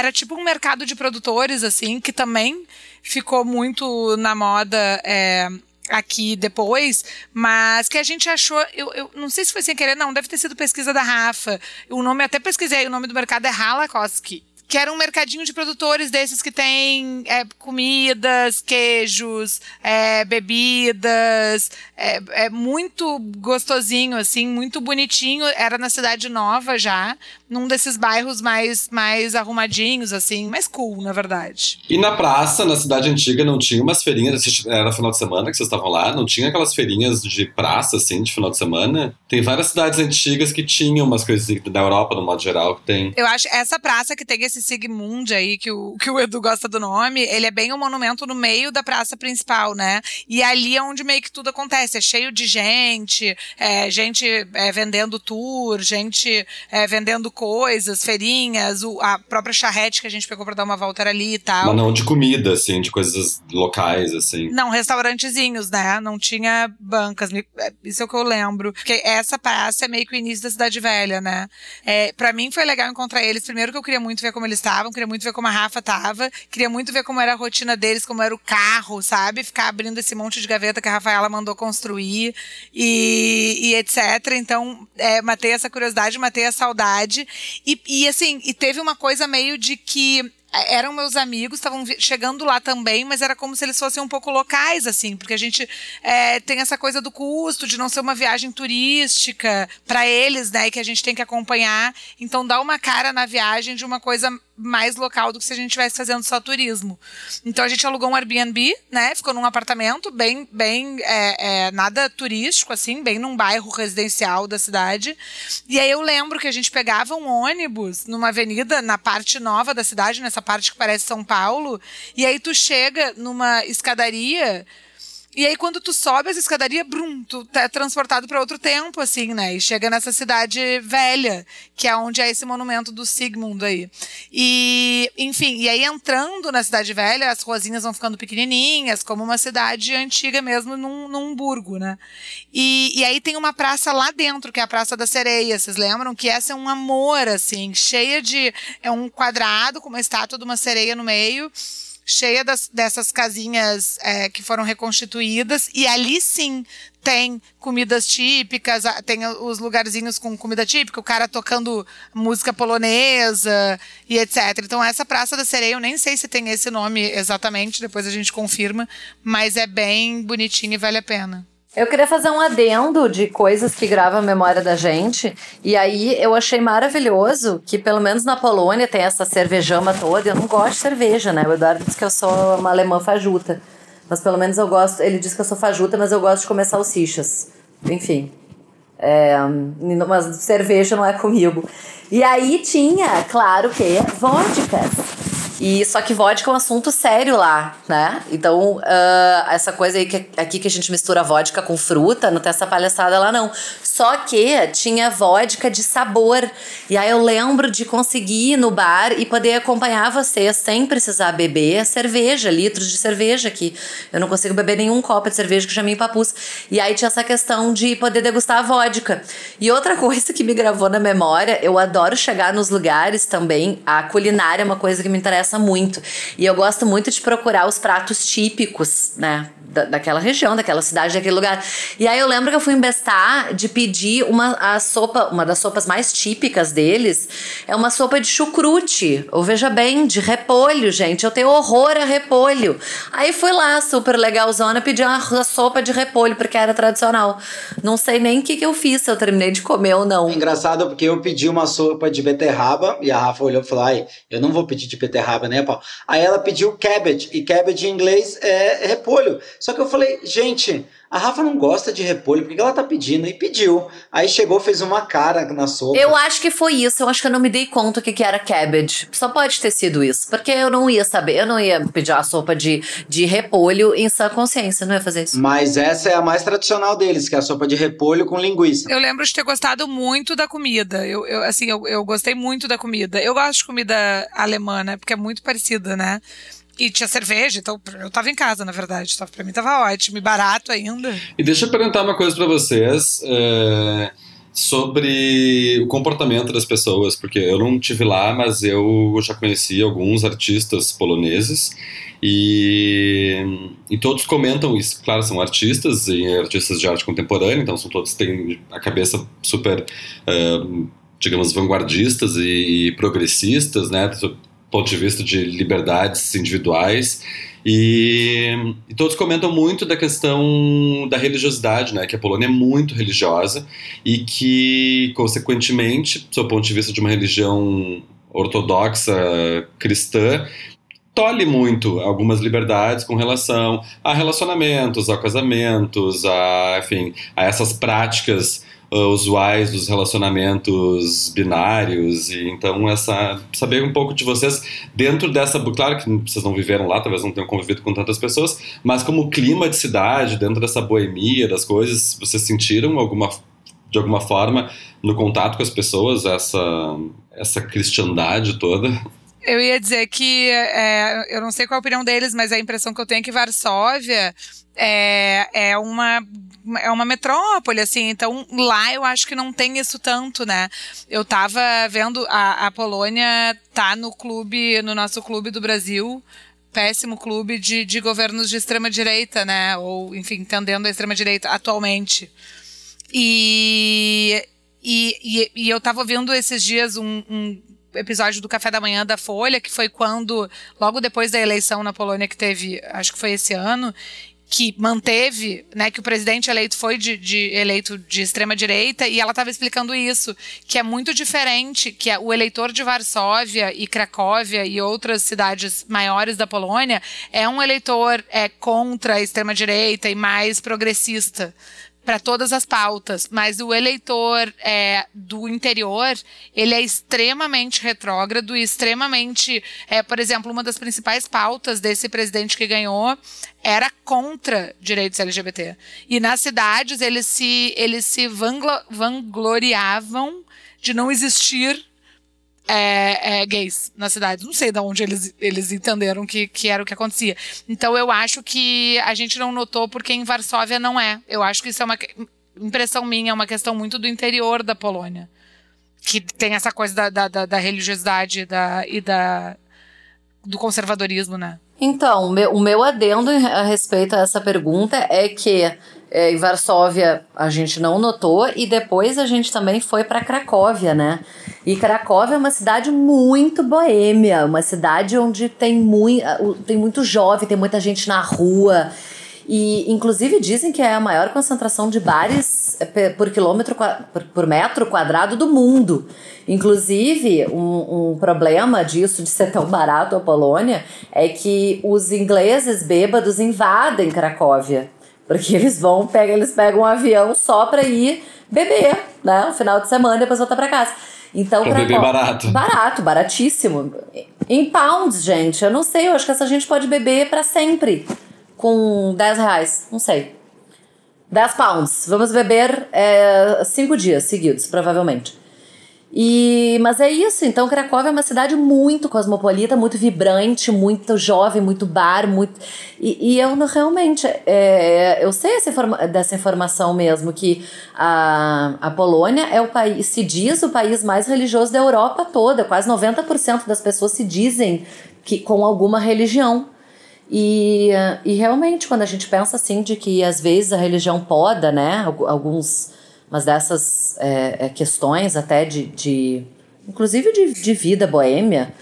era tipo um mercado de produtores, assim, que também ficou muito na moda. É, aqui depois, mas que a gente achou, eu, eu não sei se foi sem querer, não, deve ter sido pesquisa da Rafa. O nome, até pesquisei, o nome do mercado é Halakoski que era um mercadinho de produtores desses que tem é, comidas, queijos, é, bebidas, é, é, muito gostosinho, assim, muito bonitinho. Era na Cidade Nova já, num desses bairros mais, mais arrumadinhos, assim, mais cool, na verdade. E na praça, na cidade antiga, não tinha umas feirinhas, era final de semana que vocês estavam lá, não tinha aquelas feirinhas de praça, assim, de final de semana? Tem várias cidades antigas que tinham umas coisas da Europa, no modo geral, que tem. Eu acho essa praça que tem esse esse Sigmund aí, que o, que o Edu gosta do nome, ele é bem um monumento no meio da praça principal, né? E ali é onde meio que tudo acontece. É cheio de gente, é, gente é, vendendo tour, gente é, vendendo coisas, feirinhas, o, a própria charrete que a gente pegou pra dar uma volta era ali e tal. Mas não de comida, assim, de coisas locais, assim. Não, restaurantezinhos, né? Não tinha bancas. É, isso é o que eu lembro. Porque essa praça é meio que o início da Cidade Velha, né? É, pra mim foi legal encontrar eles. Primeiro que eu queria muito ver como eles estavam, queria muito ver como a Rafa tava, queria muito ver como era a rotina deles, como era o carro, sabe? Ficar abrindo esse monte de gaveta que a Rafaela mandou construir e, e etc. Então, é, matei essa curiosidade, matei a saudade. E, e assim, e teve uma coisa meio de que eram meus amigos, estavam chegando lá também, mas era como se eles fossem um pouco locais, assim, porque a gente é, tem essa coisa do custo, de não ser uma viagem turística para eles, né, que a gente tem que acompanhar. Então dá uma cara na viagem de uma coisa mais local do que se a gente estivesse fazendo só turismo. Então a gente alugou um Airbnb, né, ficou num apartamento bem, bem, é, é, nada turístico, assim, bem num bairro residencial da cidade. E aí eu lembro que a gente pegava um ônibus numa avenida, na parte nova da cidade, nessa essa parte que parece São Paulo, e aí tu chega numa escadaria e aí, quando tu sobe essa escadaria, brum, tu tá transportado para outro tempo, assim, né? E chega nessa cidade velha, que é onde é esse monumento do Sigmund aí. E, enfim, e aí entrando na cidade velha, as ruazinhas vão ficando pequenininhas, como uma cidade antiga mesmo, num, num burgo, né? E, e aí tem uma praça lá dentro, que é a Praça da Sereia, vocês lembram? Que essa é um amor, assim, cheia de. É um quadrado com uma estátua de uma sereia no meio cheia das, dessas casinhas é, que foram reconstituídas, e ali sim tem comidas típicas, tem os lugarzinhos com comida típica, o cara tocando música polonesa e etc. Então, essa Praça da Sereia, eu nem sei se tem esse nome exatamente, depois a gente confirma, mas é bem bonitinho e vale a pena. Eu queria fazer um adendo de coisas que gravam a memória da gente. E aí eu achei maravilhoso que, pelo menos na Polônia, tem essa cervejama toda. Eu não gosto de cerveja, né? O Eduardo disse que eu sou uma alemã fajuta. Mas pelo menos eu gosto. Ele diz que eu sou fajuta, mas eu gosto de comer salsichas. Enfim. É, mas cerveja não é comigo. E aí tinha, claro que, vodkas. E só que vodka é um assunto sério lá, né? Então, uh, essa coisa aí que aqui que a gente mistura vodka com fruta, não tem essa palhaçada lá não. Só que tinha vodka de sabor. E aí eu lembro de conseguir ir no bar e poder acompanhar vocês sem precisar beber cerveja, litros de cerveja aqui. Eu não consigo beber nenhum copo de cerveja que já me empapus. E aí tinha essa questão de poder degustar a vodka. E outra (laughs) coisa que me gravou na memória, eu adoro chegar nos lugares também. A culinária é uma coisa que me interessa muito. E eu gosto muito de procurar os pratos típicos, né? Da, daquela região, daquela cidade, daquele lugar. E aí eu lembro que eu fui embestar de pedir uma a sopa, uma das sopas mais típicas deles, é uma sopa de chucrute, ou veja bem, de repolho, gente. Eu tenho horror a repolho. Aí fui lá, super legalzona, pedi uma sopa de repolho, porque era tradicional. Não sei nem o que, que eu fiz, se eu terminei de comer ou não. É engraçado porque eu pedi uma sopa de beterraba e a Rafa olhou e falou: ai, eu não vou pedir de beterraba, né, Paulo? Aí ela pediu cabbage, e cabbage em inglês é repolho. Só que eu falei, gente, a Rafa não gosta de repolho, por que ela tá pedindo? E pediu. Aí chegou, fez uma cara na sopa. Eu acho que foi isso. Eu acho que eu não me dei conta o que, que era cabbage. Só pode ter sido isso. Porque eu não ia saber. Eu não ia pedir a sopa de, de repolho em sã consciência. Não ia fazer isso. Mas essa é a mais tradicional deles, que é a sopa de repolho com linguiça. Eu lembro de ter gostado muito da comida. Eu, eu assim, eu, eu gostei muito da comida. Eu gosto de comida alemã, né? Porque é muito parecida, né? E tinha cerveja, então eu tava em casa, na verdade. Tava, pra mim tava ótimo e barato ainda. E deixa eu perguntar uma coisa para vocês. É, sobre o comportamento das pessoas, porque eu não tive lá, mas eu já conheci alguns artistas poloneses e, e todos comentam isso. Claro, são artistas e artistas de arte contemporânea, então são todos têm a cabeça super, uh, digamos, vanguardistas e, e progressistas, né? Ponto de vista de liberdades individuais. E, e, todos comentam muito da questão da religiosidade, né? Que a Polônia é muito religiosa e que, consequentemente, do ponto de vista de uma religião ortodoxa cristã, tolhe muito algumas liberdades com relação a relacionamentos, a casamentos, a, enfim, a essas práticas uh, usuais dos relacionamentos binários e então essa saber um pouco de vocês dentro dessa claro que vocês não viveram lá talvez não tenham convivido com tantas pessoas mas como clima de cidade dentro dessa boemia das coisas vocês sentiram alguma de alguma forma no contato com as pessoas essa essa cristandade toda? Eu ia dizer que é, eu não sei qual a opinião deles, mas a impressão que eu tenho é que Varsóvia é, é uma é uma metrópole, assim, então lá eu acho que não tem isso tanto, né? Eu tava vendo, a, a Polônia tá no clube, no nosso clube do Brasil, péssimo clube de, de governos de extrema-direita, né? Ou, enfim, tendendo a extrema-direita atualmente. E, e, e, e, eu tava vendo esses dias um, um episódio do Café da Manhã da Folha, que foi quando, logo depois da eleição na Polônia que teve, acho que foi esse ano, que manteve, né, que o presidente eleito foi de, de eleito de extrema direita e ela estava explicando isso, que é muito diferente, que é o eleitor de Varsóvia e Cracóvia e outras cidades maiores da Polônia é um eleitor é contra a extrema direita e mais progressista para todas as pautas, mas o eleitor é, do interior ele é extremamente retrógrado e extremamente, é, por exemplo, uma das principais pautas desse presidente que ganhou era contra direitos LGBT. E nas cidades eles se eles se vanglo, vangloriavam de não existir é, é, gays na cidade. Não sei de onde eles, eles entenderam que, que era o que acontecia. Então eu acho que a gente não notou porque em Varsóvia não é. Eu acho que isso é uma impressão minha, é uma questão muito do interior da Polônia. Que tem essa coisa da, da, da, da religiosidade da, e da, do conservadorismo, né? Então, o meu adendo a respeito a essa pergunta é que é, em Varsóvia a gente não notou e depois a gente também foi para Cracóvia, né? E Cracóvia é uma cidade muito boêmia, uma cidade onde tem, muito, tem muito jovem, tem muita gente na rua. E, inclusive, dizem que é a maior concentração de bares é, por quilômetro, por metro quadrado do mundo. Inclusive, um, um, problema disso, de ser tão barato a Polônia, é que os ingleses bêbados invadem Cracóvia. Porque eles vão, pegam, eles pegam um avião só para ir beber, né? No final de semana, e depois voltar para casa. Então, pra beber barato. Barato, baratíssimo. Em pounds, gente. Eu não sei, eu acho que essa gente pode beber para sempre. Com 10 reais. Não sei. 10 pounds. Vamos beber é, cinco dias seguidos, provavelmente. E, mas é isso, então Cracóvia é uma cidade muito cosmopolita, muito vibrante, muito jovem, muito bar, muito. E, e eu não, realmente, é, eu sei informa dessa informação mesmo, que a, a Polônia é o país, se diz o país mais religioso da Europa toda, quase 90% das pessoas se dizem que com alguma religião. E, e realmente, quando a gente pensa assim, de que às vezes a religião poda, né, alguns mas dessas é, é, questões até de, de inclusive de, de vida boêmia,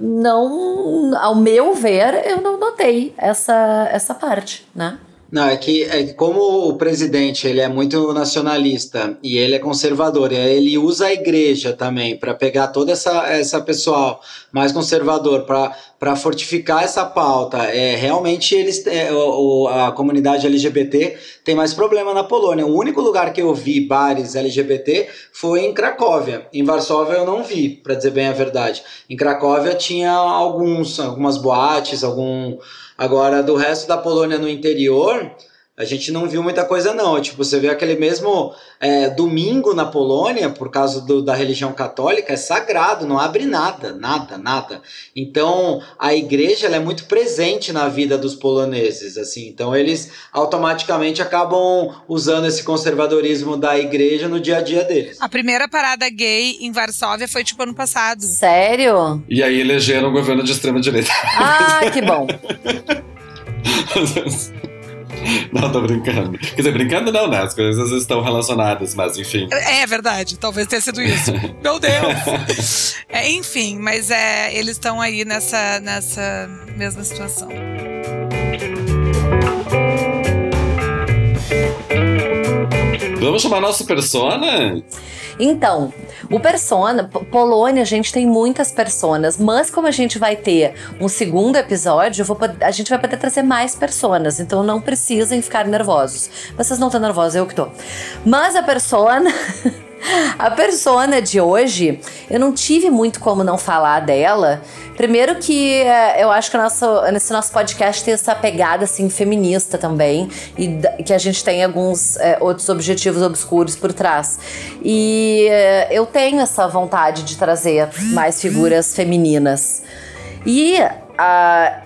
não, ao meu ver, eu não notei essa, essa parte, né? Não, é que, é que como o presidente ele é muito nacionalista e ele é conservador, ele usa a igreja também para pegar toda essa, essa pessoal mais conservador para fortificar essa pauta. É, realmente eles é, o, a comunidade LGBT tem mais problema na Polônia. O único lugar que eu vi bares LGBT foi em Cracóvia. Em Varsóvia eu não vi, para dizer bem a verdade. Em Cracóvia tinha alguns algumas boates, algum Agora, do resto da Polônia no interior, a gente não viu muita coisa não. Tipo, você vê aquele mesmo é, domingo na Polônia, por causa do, da religião católica, é sagrado, não abre nada, nada, nada. Então, a igreja é muito presente na vida dos poloneses, assim. Então, eles automaticamente acabam usando esse conservadorismo da igreja no dia a dia deles. A primeira parada gay em Varsóvia foi tipo ano passado. Sério? E aí elegeram o governo de extrema direita. Ah, que bom. (laughs) (laughs) Não, tô brincando. Quer dizer, brincando não, né? As coisas estão relacionadas, mas enfim. É, é verdade, talvez tenha sido isso. (laughs) Meu Deus! É, enfim, mas é, eles estão aí nessa, nessa mesma situação. Vamos chamar nosso persona? Então, o persona, Polônia, a gente tem muitas personas, mas como a gente vai ter um segundo episódio, vou, a gente vai poder trazer mais personas, então não precisem ficar nervosos. Vocês não estão nervosos, eu que tô. Mas a persona. (laughs) A persona de hoje, eu não tive muito como não falar dela. Primeiro que é, eu acho que nosso, nesse nosso podcast tem essa pegada assim feminista também e que a gente tem alguns é, outros objetivos obscuros por trás. E é, eu tenho essa vontade de trazer mais figuras femininas. E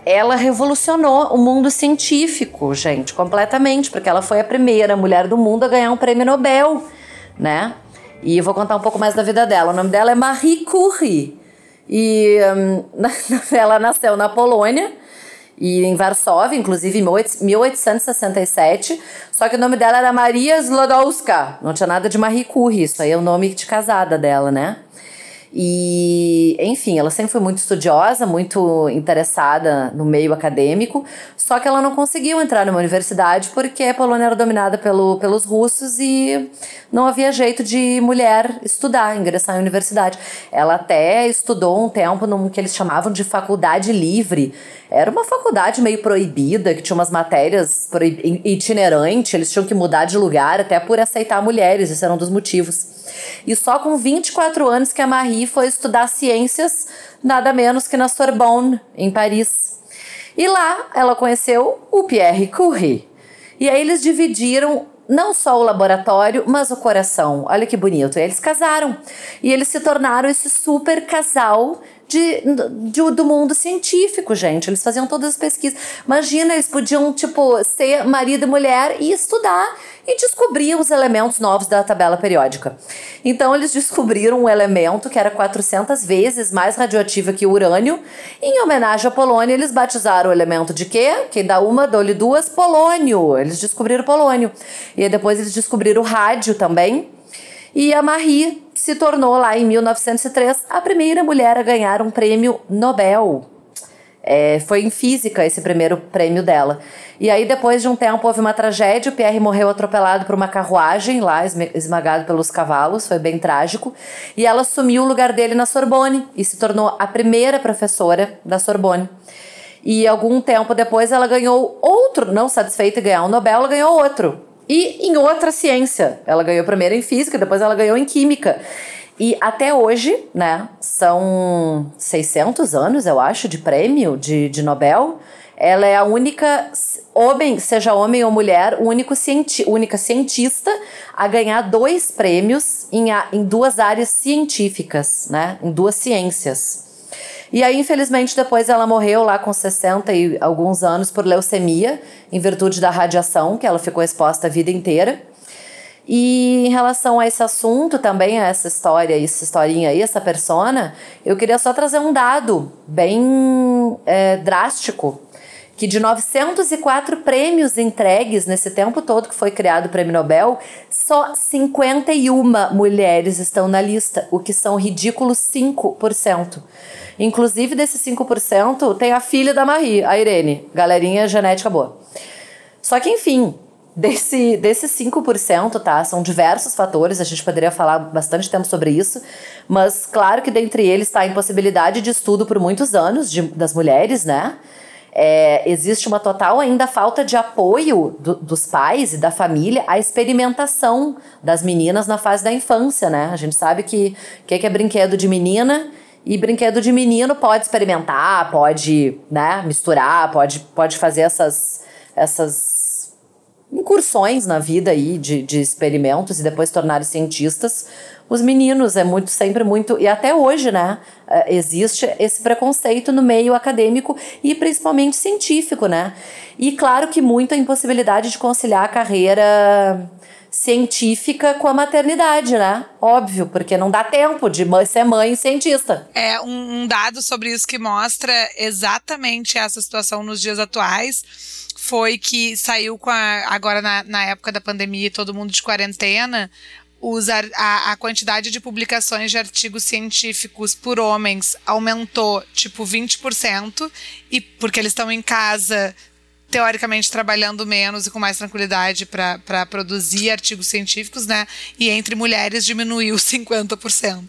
ela revolucionou o mundo científico, gente, completamente, porque ela foi a primeira mulher do mundo a ganhar um prêmio Nobel, né? E eu vou contar um pouco mais da vida dela. O nome dela é Marie Curie. E (laughs) um, ela nasceu na Polônia e em Varsóvia, inclusive em 1867. Só que o nome dela era Maria Slodowska. Não tinha nada de Marie Curie, isso aí é o nome de casada dela, né? E, enfim, ela sempre foi muito estudiosa, muito interessada no meio acadêmico, só que ela não conseguiu entrar numa universidade porque a Polônia era dominada pelo, pelos russos e não havia jeito de mulher estudar, ingressar em universidade. Ela até estudou um tempo num que eles chamavam de faculdade livre. Era uma faculdade meio proibida, que tinha umas matérias itinerantes, eles tinham que mudar de lugar até por aceitar mulheres, esse era um dos motivos. E só com 24 anos que a Marie foi estudar ciências, nada menos que na Sorbonne, em Paris. E lá ela conheceu o Pierre Curie. E aí eles dividiram não só o laboratório, mas o coração. Olha que bonito. E eles casaram. E eles se tornaram esse super casal de, de, do mundo científico, gente. Eles faziam todas as pesquisas. Imagina, eles podiam, tipo, ser marido e mulher e estudar e descobriam os elementos novos da tabela periódica. Então, eles descobriram um elemento que era 400 vezes mais radioativo que o urânio. Em homenagem à Polônia, eles batizaram o elemento de quê? Que dá uma, dole duas, polônio. Eles descobriram polônio. E depois eles descobriram o rádio também. E a Marie se tornou lá em 1903 a primeira mulher a ganhar um prêmio Nobel. É, foi em física esse primeiro prêmio dela. E aí, depois de um tempo, houve uma tragédia. O Pierre morreu atropelado por uma carruagem lá, esmagado pelos cavalos. Foi bem trágico. E ela assumiu o lugar dele na Sorbonne e se tornou a primeira professora da Sorbonne. E algum tempo depois, ela ganhou outro, não satisfeita em ganhar um Nobel, ela ganhou outro. E em outra ciência. Ela ganhou primeiro em física, depois ela ganhou em química. E até hoje, né, são 600 anos, eu acho, de prêmio de, de Nobel. Ela é a única homem, seja homem ou mulher, único cienti única cientista a ganhar dois prêmios em, em duas áreas científicas, né, em duas ciências. E aí, infelizmente, depois ela morreu lá com 60 e alguns anos por leucemia, em virtude da radiação, que ela ficou exposta a vida inteira. E em relação a esse assunto também, a essa história, essa historinha aí, essa persona, eu queria só trazer um dado bem é, drástico que de 904 prêmios entregues nesse tempo todo que foi criado o Prêmio Nobel, só 51 mulheres estão na lista, o que são ridículos 5%. Inclusive, desses 5%, tem a filha da Marie, a Irene, galerinha genética boa. Só que, enfim, desse, desses 5%, tá? São diversos fatores, a gente poderia falar bastante tempo sobre isso, mas claro que dentre eles está a impossibilidade de estudo por muitos anos de, das mulheres, né? É, existe uma total ainda falta de apoio do, dos pais e da família à experimentação das meninas na fase da infância, né? A gente sabe que o que, que é brinquedo de menina e brinquedo de menino pode experimentar, pode né, misturar, pode, pode fazer essas, essas incursões na vida aí de, de experimentos e depois tornar cientistas. Os meninos é muito sempre muito e até hoje, né, é, existe esse preconceito no meio acadêmico e principalmente científico, né? E claro que muito a impossibilidade de conciliar a carreira científica com a maternidade, né? Óbvio, porque não dá tempo de ser mãe cientista. É um, um dado sobre isso que mostra exatamente essa situação nos dias atuais foi que saiu com a, agora na, na época da pandemia todo mundo de quarentena, os, a, a quantidade de publicações de artigos científicos por homens aumentou tipo 20%, e porque eles estão em casa teoricamente trabalhando menos e com mais tranquilidade para produzir artigos científicos, né? E entre mulheres diminuiu (laughs) 50%.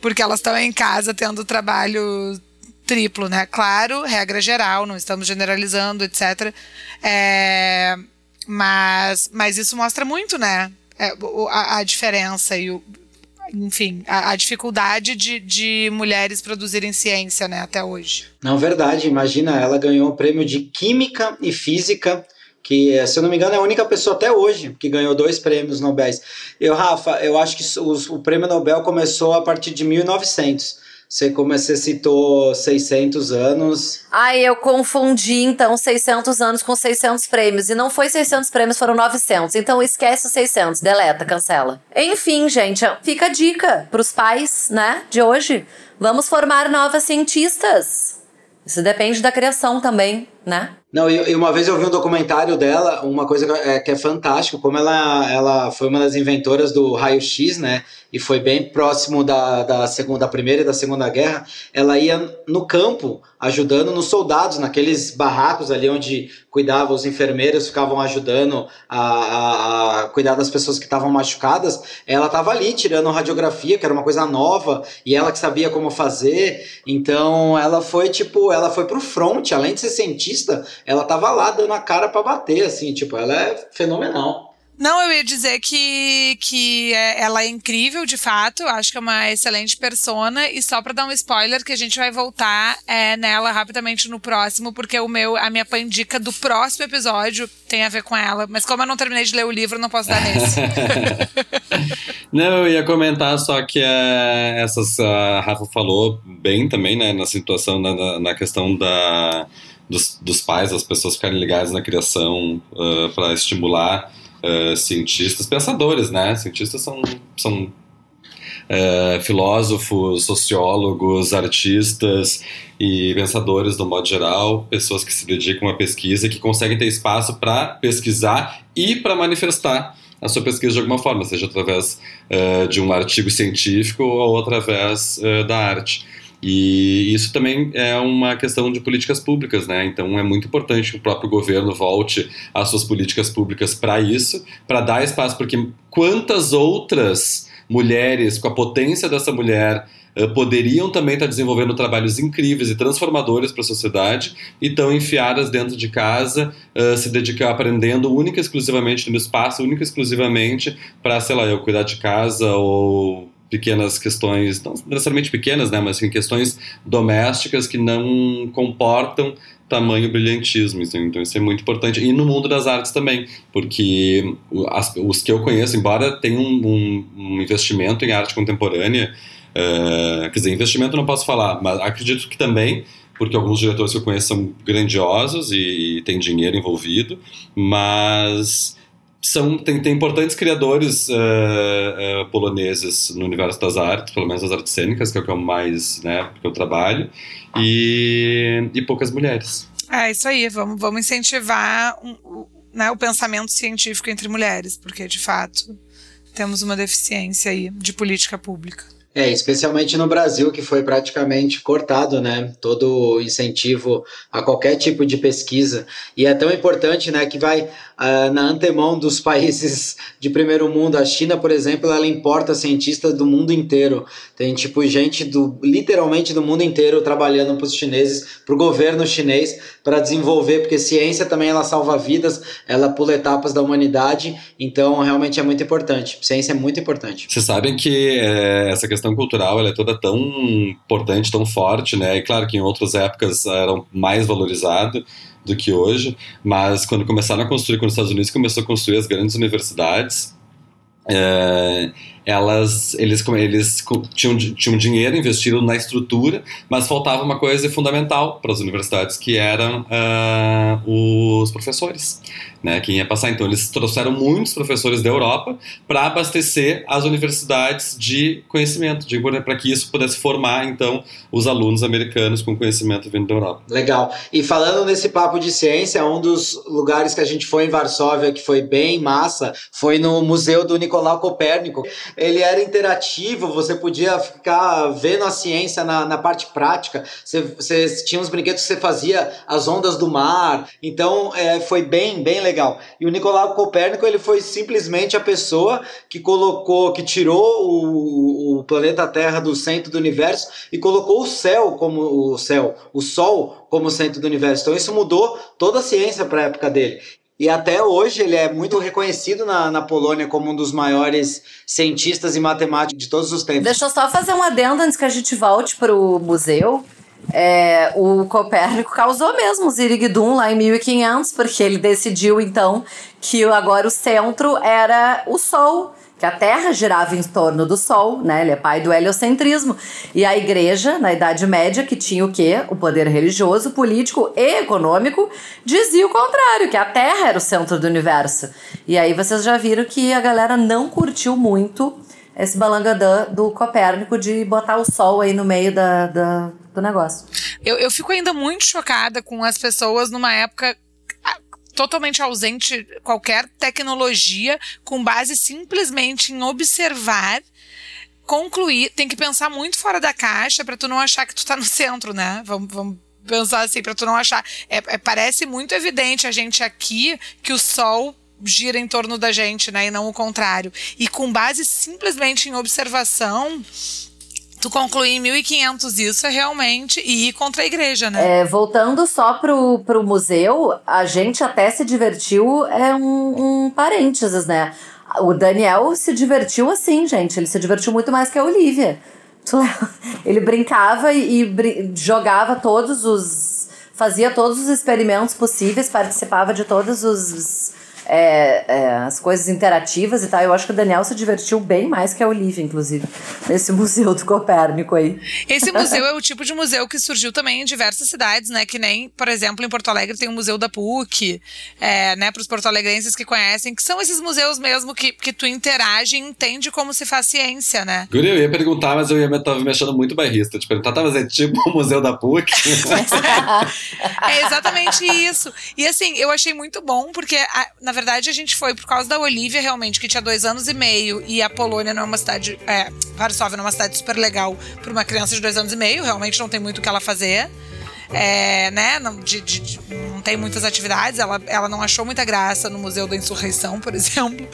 Porque elas estão em casa tendo trabalho triplo, né? Claro, regra geral, não estamos generalizando, etc. É, mas, mas isso mostra muito, né? É, a, a, diferença e o, enfim, a, a dificuldade de, de, mulheres produzirem ciência, né, até hoje. Não, verdade. Imagina, ela ganhou o prêmio de Química e Física, que, se eu não me engano, é a única pessoa até hoje que ganhou dois prêmios Nobel. Eu, Rafa, eu acho que os, o prêmio Nobel começou a partir de 1900. Você, como você citou 600 anos. Ai, eu confundi então 600 anos com 600 prêmios. E não foi 600 prêmios, foram 900. Então esquece os 600, deleta, cancela. Enfim, gente, fica a dica pros pais, né, de hoje. Vamos formar novas cientistas. Isso depende da criação também, né? Não, e, uma vez eu vi um documentário dela, uma coisa que é, que é fantástico, como ela, ela foi uma das inventoras do raio-x, né? e foi bem próximo da, da, segunda, da Primeira e da Segunda Guerra, ela ia no campo ajudando nos soldados, naqueles barracos ali onde cuidavam os enfermeiros, ficavam ajudando a, a, a cuidar das pessoas que estavam machucadas. Ela estava ali tirando radiografia, que era uma coisa nova, e ela que sabia como fazer. Então ela foi tipo, ela foi pro front, além de ser cientista, ela estava lá dando a cara para bater, assim, tipo, ela é fenomenal. Não, eu ia dizer que, que é, ela é incrível, de fato. Acho que é uma excelente persona. E só para dar um spoiler, que a gente vai voltar é, nela rapidamente no próximo, porque o meu, a minha pandica do próximo episódio tem a ver com ela. Mas como eu não terminei de ler o livro, não posso dar nesse. (laughs) não, eu ia comentar só que é, essas. A Rafa falou bem também, né, na situação, na, na questão da. Dos, dos pais, das pessoas ficarem ligadas na criação uh, ah, para estimular uh, cientistas, pensadores, né? Cientistas são, são uh, filósofos, sociólogos, artistas e pensadores do modo geral, pessoas que se dedicam à pesquisa e que conseguem ter espaço para pesquisar e para manifestar a sua pesquisa de alguma forma, seja através de um artigo científico ou através da arte. E isso também é uma questão de políticas públicas, né? Então é muito importante que o próprio governo volte às suas políticas públicas para isso, para dar espaço, porque quantas outras mulheres, com a potência dessa mulher, eh, poderiam também estar desenvolvendo trabalhos incríveis e transformadores para a sociedade e estão enfiadas dentro de casa, uh, se dedicar aprendendo única e exclusivamente no espaço, única e exclusivamente para, sei lá, eu cuidar de casa ou pequenas questões, não necessariamente pequenas, né, mas enfim, questões domésticas que não comportam tamanho brilhantismo, então isso é muito importante. E no mundo das artes também, porque os que eu conheço, embora tenham um, um, investimento em arte contemporânea, uh, quer dizer, investimento não posso falar, mas acredito que também, porque alguns diretores que eu conheço são grandiosos e, e tem dinheiro envolvido, mas são tem, tem importantes criadores uh, uh, poloneses no universo das artes, pelo menos das artes cênicas, que é o que eu mais, né, que eu trabalho, e, e poucas mulheres. É isso aí, vamos, vamos incentivar um, né, o pensamento científico entre mulheres, porque de fato temos uma deficiência aí de política pública. É, especialmente no Brasil, que foi praticamente cortado, né? Todo incentivo a qualquer tipo de pesquisa. E é tão importante, né, que vai uh, na antemão dos (laughs) países de primeiro mundo. A China, por exemplo, ela importa cientistas do mundo inteiro. Tem, tipo, gente do literalmente do mundo inteiro trabalhando para os chineses, para o governo chinês, para desenvolver, porque ciência também ela salva vidas, ela pula etapas da humanidade. Então, realmente é muito importante. Ciência é muito importante. Vocês sabem que é, essa questão cultural ela é toda tão importante, tão forte, né? E claro que em outras épocas eram mais valorizado do que hoje, mas quando começaram a construir, quando os Estados Unidos começou a construir as grandes universidades, é, elas, eles, eles tinham, tinham dinheiro investido na estrutura, mas faltava uma coisa fundamental para as universidades, que eram uh, os professores, né, quem ia passar. Então, eles trouxeram muitos professores da Europa para abastecer as universidades de conhecimento, para que isso pudesse formar, então, os alunos americanos com conhecimento vindo da Europa. Legal. E falando nesse papo de ciência, um dos lugares que a gente foi em Varsóvia, que foi bem massa, foi no Museu do Nicolau Copérnico ele era interativo, você podia ficar vendo a ciência na, na parte prática, você, você tinha uns brinquedos que você fazia as ondas do mar, então é, foi bem, bem legal. E o Nicolau Copérnico, ele foi simplesmente a pessoa que colocou, que tirou o, o planeta Terra do centro do universo e colocou o céu como o céu, o Sol como centro do universo. Então isso mudou toda a ciência para a época dele. E até hoje ele é muito reconhecido na, na Polônia como um dos maiores cientistas e matemáticos de todos os tempos. Deixa eu só fazer um adendo antes que a gente volte para o museu. É, o Copérnico causou mesmo o Ziriguidum lá em 1500, porque ele decidiu então que agora o centro era o Sol que a Terra girava em torno do Sol, né? Ele é pai do heliocentrismo. E a igreja, na Idade Média, que tinha o quê? O poder religioso, político e econômico, dizia o contrário, que a Terra era o centro do universo. E aí vocês já viram que a galera não curtiu muito esse balangadã do Copérnico de botar o Sol aí no meio da, da do negócio. Eu, eu fico ainda muito chocada com as pessoas numa época totalmente ausente qualquer tecnologia, com base simplesmente em observar concluir, tem que pensar muito fora da caixa para tu não achar que tu tá no centro, né? Vamos, vamos pensar assim, para tu não achar. É, é, parece muito evidente a gente aqui que o sol gira em torno da gente, né? E não o contrário. E com base simplesmente em observação, Tu concluir em 1500 isso é realmente ir contra a igreja, né? É, voltando só pro, pro museu, a gente até se divertiu, é um, um parênteses, né? O Daniel se divertiu assim, gente. Ele se divertiu muito mais que a Olivia. (laughs) Ele brincava e, e jogava todos os. fazia todos os experimentos possíveis, participava de todos os é, é, as coisas interativas e tal. Eu acho que o Daniel se divertiu bem mais que a Olivia, inclusive, nesse (laughs) museu do Copérnico aí. Esse museu é o tipo de museu que surgiu também em diversas cidades, né? Que nem, por exemplo, em Porto Alegre tem o Museu da PUC, é, né? Para os porto-alegrenses que conhecem, que são esses museus mesmo que, que tu interage e entende como se faz ciência, né? Guri, eu ia perguntar, mas eu ia me, tava me achando muito bairrista. Te perguntar, tá, mas é tipo o Museu da PUC? (laughs) é exatamente isso. E assim, eu achei muito bom, porque, na verdade, a gente foi por causa da Olivia, realmente, que tinha dois anos e meio, e a Polônia não é uma cidade. É, Varsóvia não é uma cidade super legal para uma criança de dois anos e meio, realmente não tem muito o que ela fazer. É, né, não, de, de, de, não tem muitas atividades, ela, ela não achou muita graça no Museu da Insurreição, por (laughs) exemplo.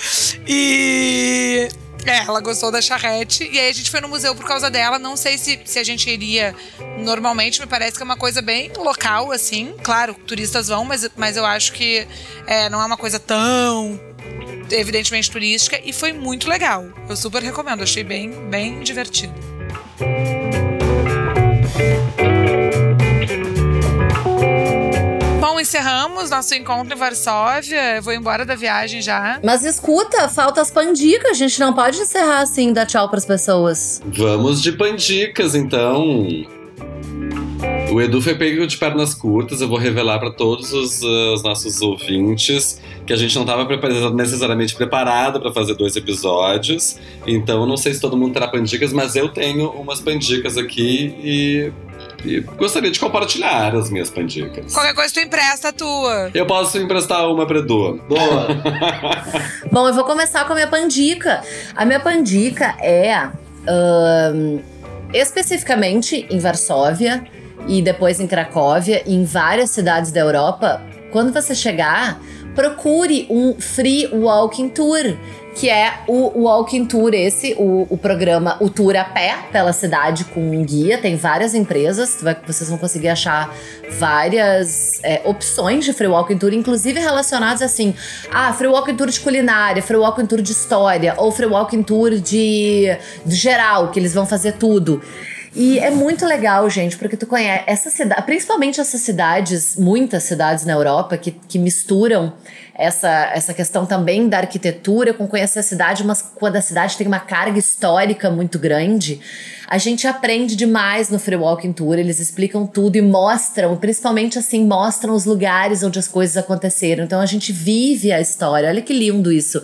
E é, ela gostou da charrete. E aí a gente foi no museu por causa dela. Não sei se, se a gente iria normalmente, me parece que é uma coisa bem local, assim. Claro, turistas vão, mas, mas eu acho que é, não é uma coisa tão evidentemente turística. E foi muito legal. Eu super recomendo, achei bem, bem divertido. Bom, encerramos nosso encontro em Varsóvia. Eu vou embora da viagem já. Mas escuta, falta as pandicas. A gente não pode encerrar assim, dar tchau pras pessoas. Vamos de pandicas, então. O Edu foi pego de pernas curtas. Eu vou revelar para todos os, uh, os, nossos ouvintes que a gente não estava necessariamente preparado para fazer dois episódios. Então, não sei se todo mundo terá pandicas, mas eu tenho umas pandicas aqui e e gostaria de compartilhar as minhas pandicas. Qualquer coisa tu empresta a tua. Eu posso emprestar uma pra Edu. Boa. (laughs) Bom, eu vou começar com a minha pandica. A minha pandica é ahn, especificamente em Varsóvia e depois em Cracóvia e em várias cidades da Europa, quando você chegar, procure um free walking tour, que é o walking tour esse, o, o programa, o tour a pé pela cidade com um guia. Tem várias empresas, vocês vão conseguir achar várias é, opções de free walking tour, inclusive relacionadas assim, ah, free walking tour de culinária, free walking tour de história ou free walking tour de, de geral, que eles vão fazer tudo. E é muito legal, gente, porque tu conhece essa cidade, principalmente essas cidades, muitas cidades na Europa que, que misturam essa, essa questão também da arquitetura com conhecer a cidade, mas quando a cidade tem uma carga histórica muito grande, a gente aprende demais no Free Walking Tour. Eles explicam tudo e mostram, principalmente assim, mostram os lugares onde as coisas aconteceram. Então a gente vive a história. Olha que lindo isso.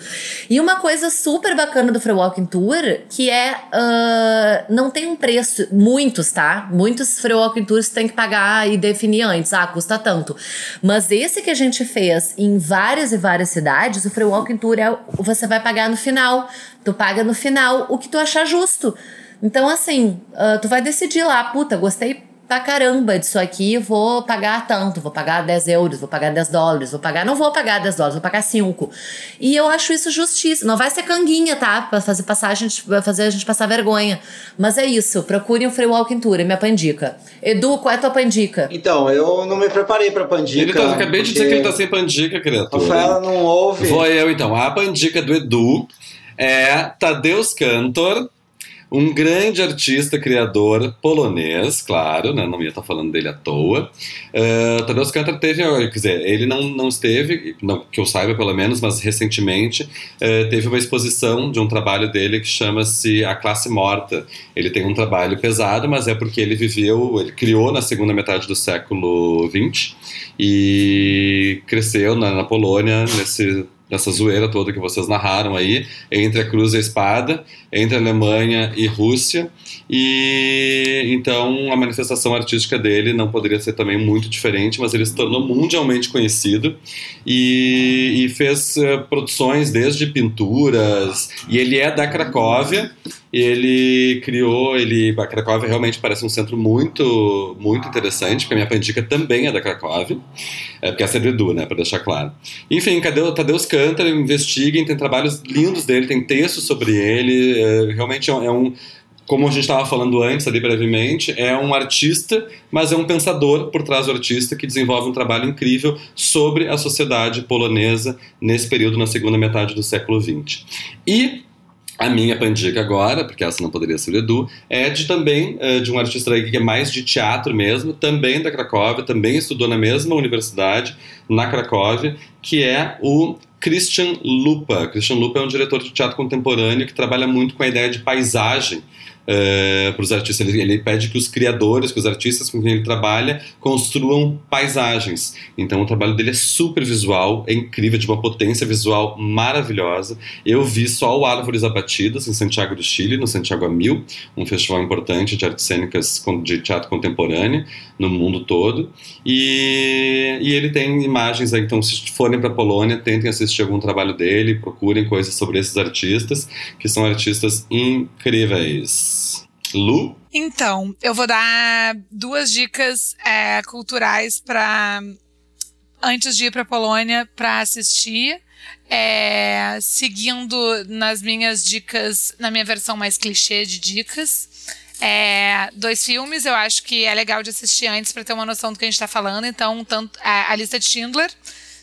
E uma coisa super bacana do Free Walking Tour, que é. ah, não tem um preço. Muitos, tá? Muitos Free Walking Tours tem que pagar e definir antes. Ah, custa tanto. Mas esse que a gente fez em várias e várias cidades, o Free Walking Tour é, você vai pagar no final. Tu paga no final o que tu achar justo. Então, assim, ah, tu vai decidir lá, puta, gostei pra caramba disso aqui, vou pagar tanto, vou pagar 10 euros, vou pagar 10 dólares, vou pagar, não vou pagar 10 dólares, vou pagar 5. E eu acho isso justíssimo. Não vai ser canguinha, tá? Pra fazer passar a gente, fazer a gente passar vergonha. Mas é isso, procurem o Free Walking Tour, é minha pandica. Edu, qual é a tua pandica? Então, eu não me preparei pra Pandica. Ele tá, acabei de dizer que ele tá sem pandica, criatura. Rafaela não ouve. Vou eu então. A pandica do Edu é Tadeusz Kantor, um grande artista, criador polonês, claro, né? não ia estar falando dele à toa. Uh, Tadeusz Kantor teve, quer dizer, ele não, não esteve, não, que eu saiba pelo menos, mas recentemente eh, teve uma exposição de um trabalho dele que chama-se A Classe Morta. Ele tem um trabalho pesado, mas é porque ele viveu, ele criou na segunda metade do século XX e cresceu na, na Polônia nesse nessa zoeira toda que vocês narraram aí, entre a cruz e a espada, entre Alemanha e Rússia, e então a manifestação artística dele não poderia ser também muito diferente, mas ele se tornou mundialmente conhecido e, e fez eh, produções desde pinturas, e ele é da Cracóvia, ele criou, ele, a Cracóvia realmente parece um centro muito, muito interessante, porque a minha pandica também é da Cracóvia, é, porque é do Edu, né, para deixar claro. Enfim, Tadeu, Tadeusz Kantor, investiguem, tem trabalhos lindos dele, tem textos sobre ele, é, realmente é um- é um como a gente estava falando antes ali brevemente, é um artista, mas é um pensador por trás do artista que desenvolve um trabalho incrível sobre a sociedade polonesa nesse período, na segunda metade do século XX. E a minha pandica agora, porque essa não poderia ser o Edu, é de também eh, de um artista que é mais de teatro mesmo, também da Cracóvia, também estudou na mesma universidade, na Cracóvia, que é o Christian Lupa. Christian Lupa é um diretor de teatro contemporâneo que trabalha muito com a ideia de paisagem para os artistas. Ele, ele pede que os criadores, que os artistas com quem ele trabalha, construam paisagens. Então o trabalho dele é super visual, é incrível, de uma potência visual maravilhosa. Eu vi só o Árvores Abatidas em Santiago do Chile, no Santiago a Mil, um festival importante de artes cênicas de teatro contemporâneo no mundo todo. E, e ele tem imagens aí, então se forem para Polônia, tentem assistir algum trabalho dele, procurem coisas sobre esses artistas, que são artistas incríveis. Lu? Então, eu vou dar duas dicas é, culturais para antes de ir para Polônia para assistir. É, seguindo nas minhas dicas, na minha versão mais clichê de dicas. É, dois filmes, eu acho que é legal de assistir antes para ter uma noção do que a gente está falando. Então, tanto a, a lista de Schindler,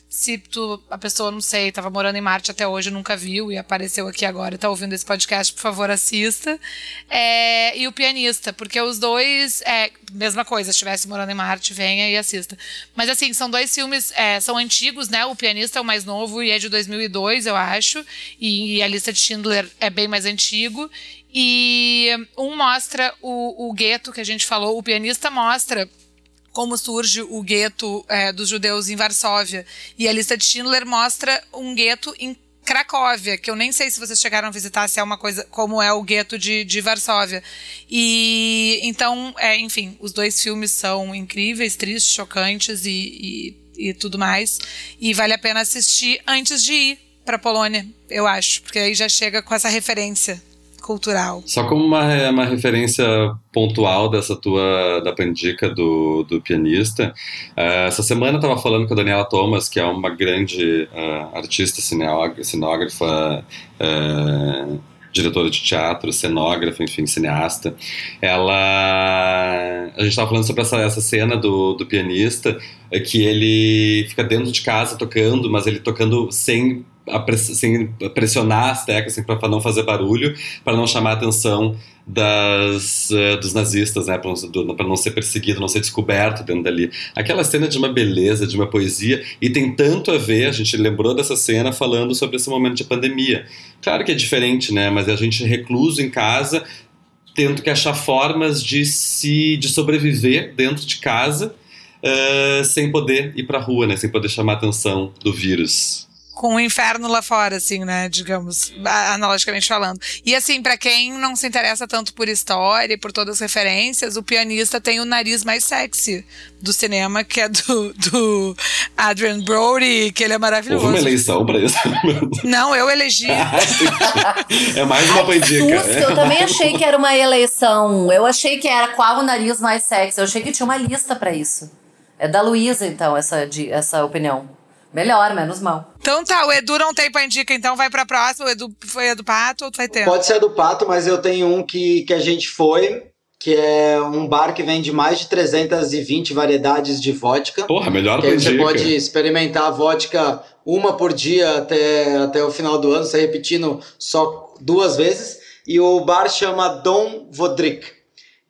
se tu, a pessoa, não sei, estava morando em Marte até hoje, nunca viu e apareceu aqui agora e está ouvindo esse podcast, por favor, assista. É, e o pianista, porque os dois, é, mesma coisa, se estivesse morando em Marte, venha e assista. Mas assim, são dois filmes, é, são antigos, né? O pianista é o mais novo e é de 2002, eu acho, e, e a lista de Schindler é bem mais antigo. E um mostra o, o gueto que a gente falou, o pianista mostra como surge o gueto é, dos judeus em Varsóvia. E a lista de Schindler mostra um gueto em Cracóvia, que eu nem sei se vocês chegaram a visitar, se é uma coisa como é o gueto de, de Varsóvia. E então, é, enfim, os dois filmes são incríveis, tristes, chocantes e, e, e tudo mais. E vale a pena assistir antes de ir para Polônia, eu acho, porque aí já chega com essa referência cultural. Só como uma, uma referência pontual dessa tua da pandica do, do pianista, uh, essa semana eu estava falando com a Daniela Thomas, que é uma grande uh, artista cenógrafa, uh, diretora de teatro, cenógrafa, enfim, cineasta. Ela. A gente estava falando sobre essa, essa cena do, do pianista, que ele fica dentro de casa tocando, mas ele tocando sem sem pressionar as teclas assim, para não fazer barulho, para não chamar a atenção das, uh, dos nazistas, né, para não ser perseguido, não ser descoberto dentro dali. Aquela cena de uma beleza, de uma poesia, e tem tanto a ver, a gente lembrou dessa cena falando sobre esse momento de pandemia. Claro que é diferente, né, mas a gente recluso em casa, tendo que achar formas de se de sobreviver dentro de casa, uh, sem poder ir para rua, né, sem poder chamar a atenção do vírus com o inferno lá fora, assim, né? Digamos, analogicamente falando. E assim, para quem não se interessa tanto por história e por todas as referências, o pianista tem o nariz mais sexy do cinema, que é do, do Adrian Brody, que ele é maravilhoso. Houve uma eleição pra isso? Não, eu elegi. (laughs) é mais uma pandica. Né? Eu também achei que era uma eleição. Eu achei que era qual o nariz mais sexy. Eu achei que tinha uma lista para isso. É da Luísa, então, essa, essa opinião. Melhor, menos mal. Então tá, o Edu não tem pandica, então vai pra próxima. O Edu foi a do Pato ou tu vai ter? Pode ser a do Pato, mas eu tenho um que, que a gente foi, que é um bar que vende mais de 320 variedades de vodka. Porra, melhor que. Você pode experimentar a vodka uma por dia até, até o final do ano, você repetindo só duas vezes. E o bar chama Dom Vodrik.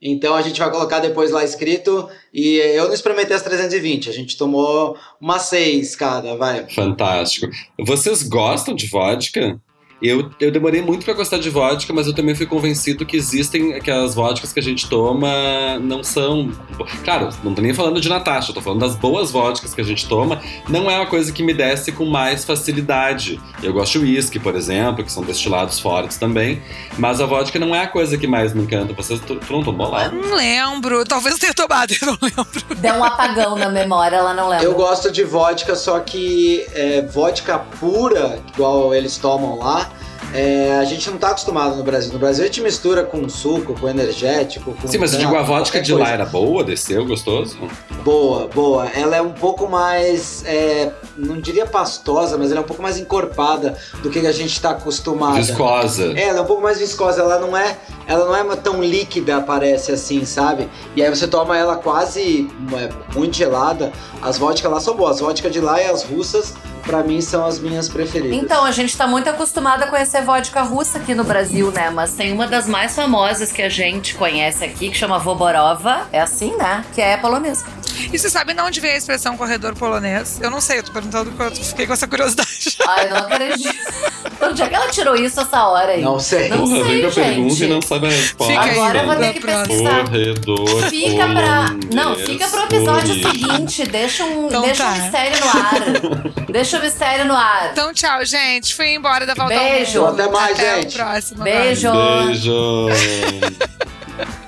Então a gente vai colocar depois lá escrito. E eu não experimentei as 320, a gente tomou uma 6 cada, vai. Fantástico. Vocês gostam de vodka? Eu, eu demorei muito para gostar de vodka, mas eu também fui convencido que existem que as vodkas que a gente toma não são. Claro, não tô nem falando de Natasha, tô falando das boas vodkas que a gente toma. Não é uma coisa que me desce com mais facilidade. Eu gosto de whisky, por exemplo, que são destilados fortes também. Mas a vodka não é a coisa que mais me encanta. Vocês tu, tu não tomou lá? Eu não lembro. Talvez eu tenha tomado, (laughs) eu não lembro. Deu um apagão na memória, ela não lembra. Eu gosto de vodka, só que é, vodka pura, igual eles tomam lá é, a gente não está acostumado no Brasil. No Brasil a gente mistura com suco, com energético, com. Sim, mas eu digo a vodka de lá era boa, desceu, gostoso? Boa, boa. Ela é um pouco mais. É, não diria pastosa, mas ela é um pouco mais encorpada do que a gente está acostumado. Viscosa. É, ela é um pouco mais viscosa. Ela não é, ela não é tão líquida, parece assim, sabe? E aí você toma ela quase é, muito gelada. As vodkas lá são boas. As vodkas de lá e as russas para mim são as minhas preferidas. Então, a gente tá muito acostumado a conhecer vodka russa aqui no Brasil, né? Mas tem uma das mais famosas que a gente conhece aqui, que chama Voborova. É assim, né? Que é polonesa. E você sabe de onde veio a expressão corredor polonês? Eu não sei, eu tô perguntando porque eu fiquei com essa curiosidade. (laughs) Ai, não acredito. Onde é que ela tirou isso essa hora aí? Não sei. Não Porra, sei, gente. pergunta e não sabe a resposta. Fica aí, Agora eu vou ter que pesquisar. Corredor Fica pra. Não, fica pro episódio polonês. seguinte. Deixa um, Então deixa tá. um mistério no ar. (laughs) deixa o mistério no ar. Então, tchau, gente. Fui embora da volta ao Beijo. Mundo. Até mais, Até gente. o próximo. Beijo. Beijo. (laughs)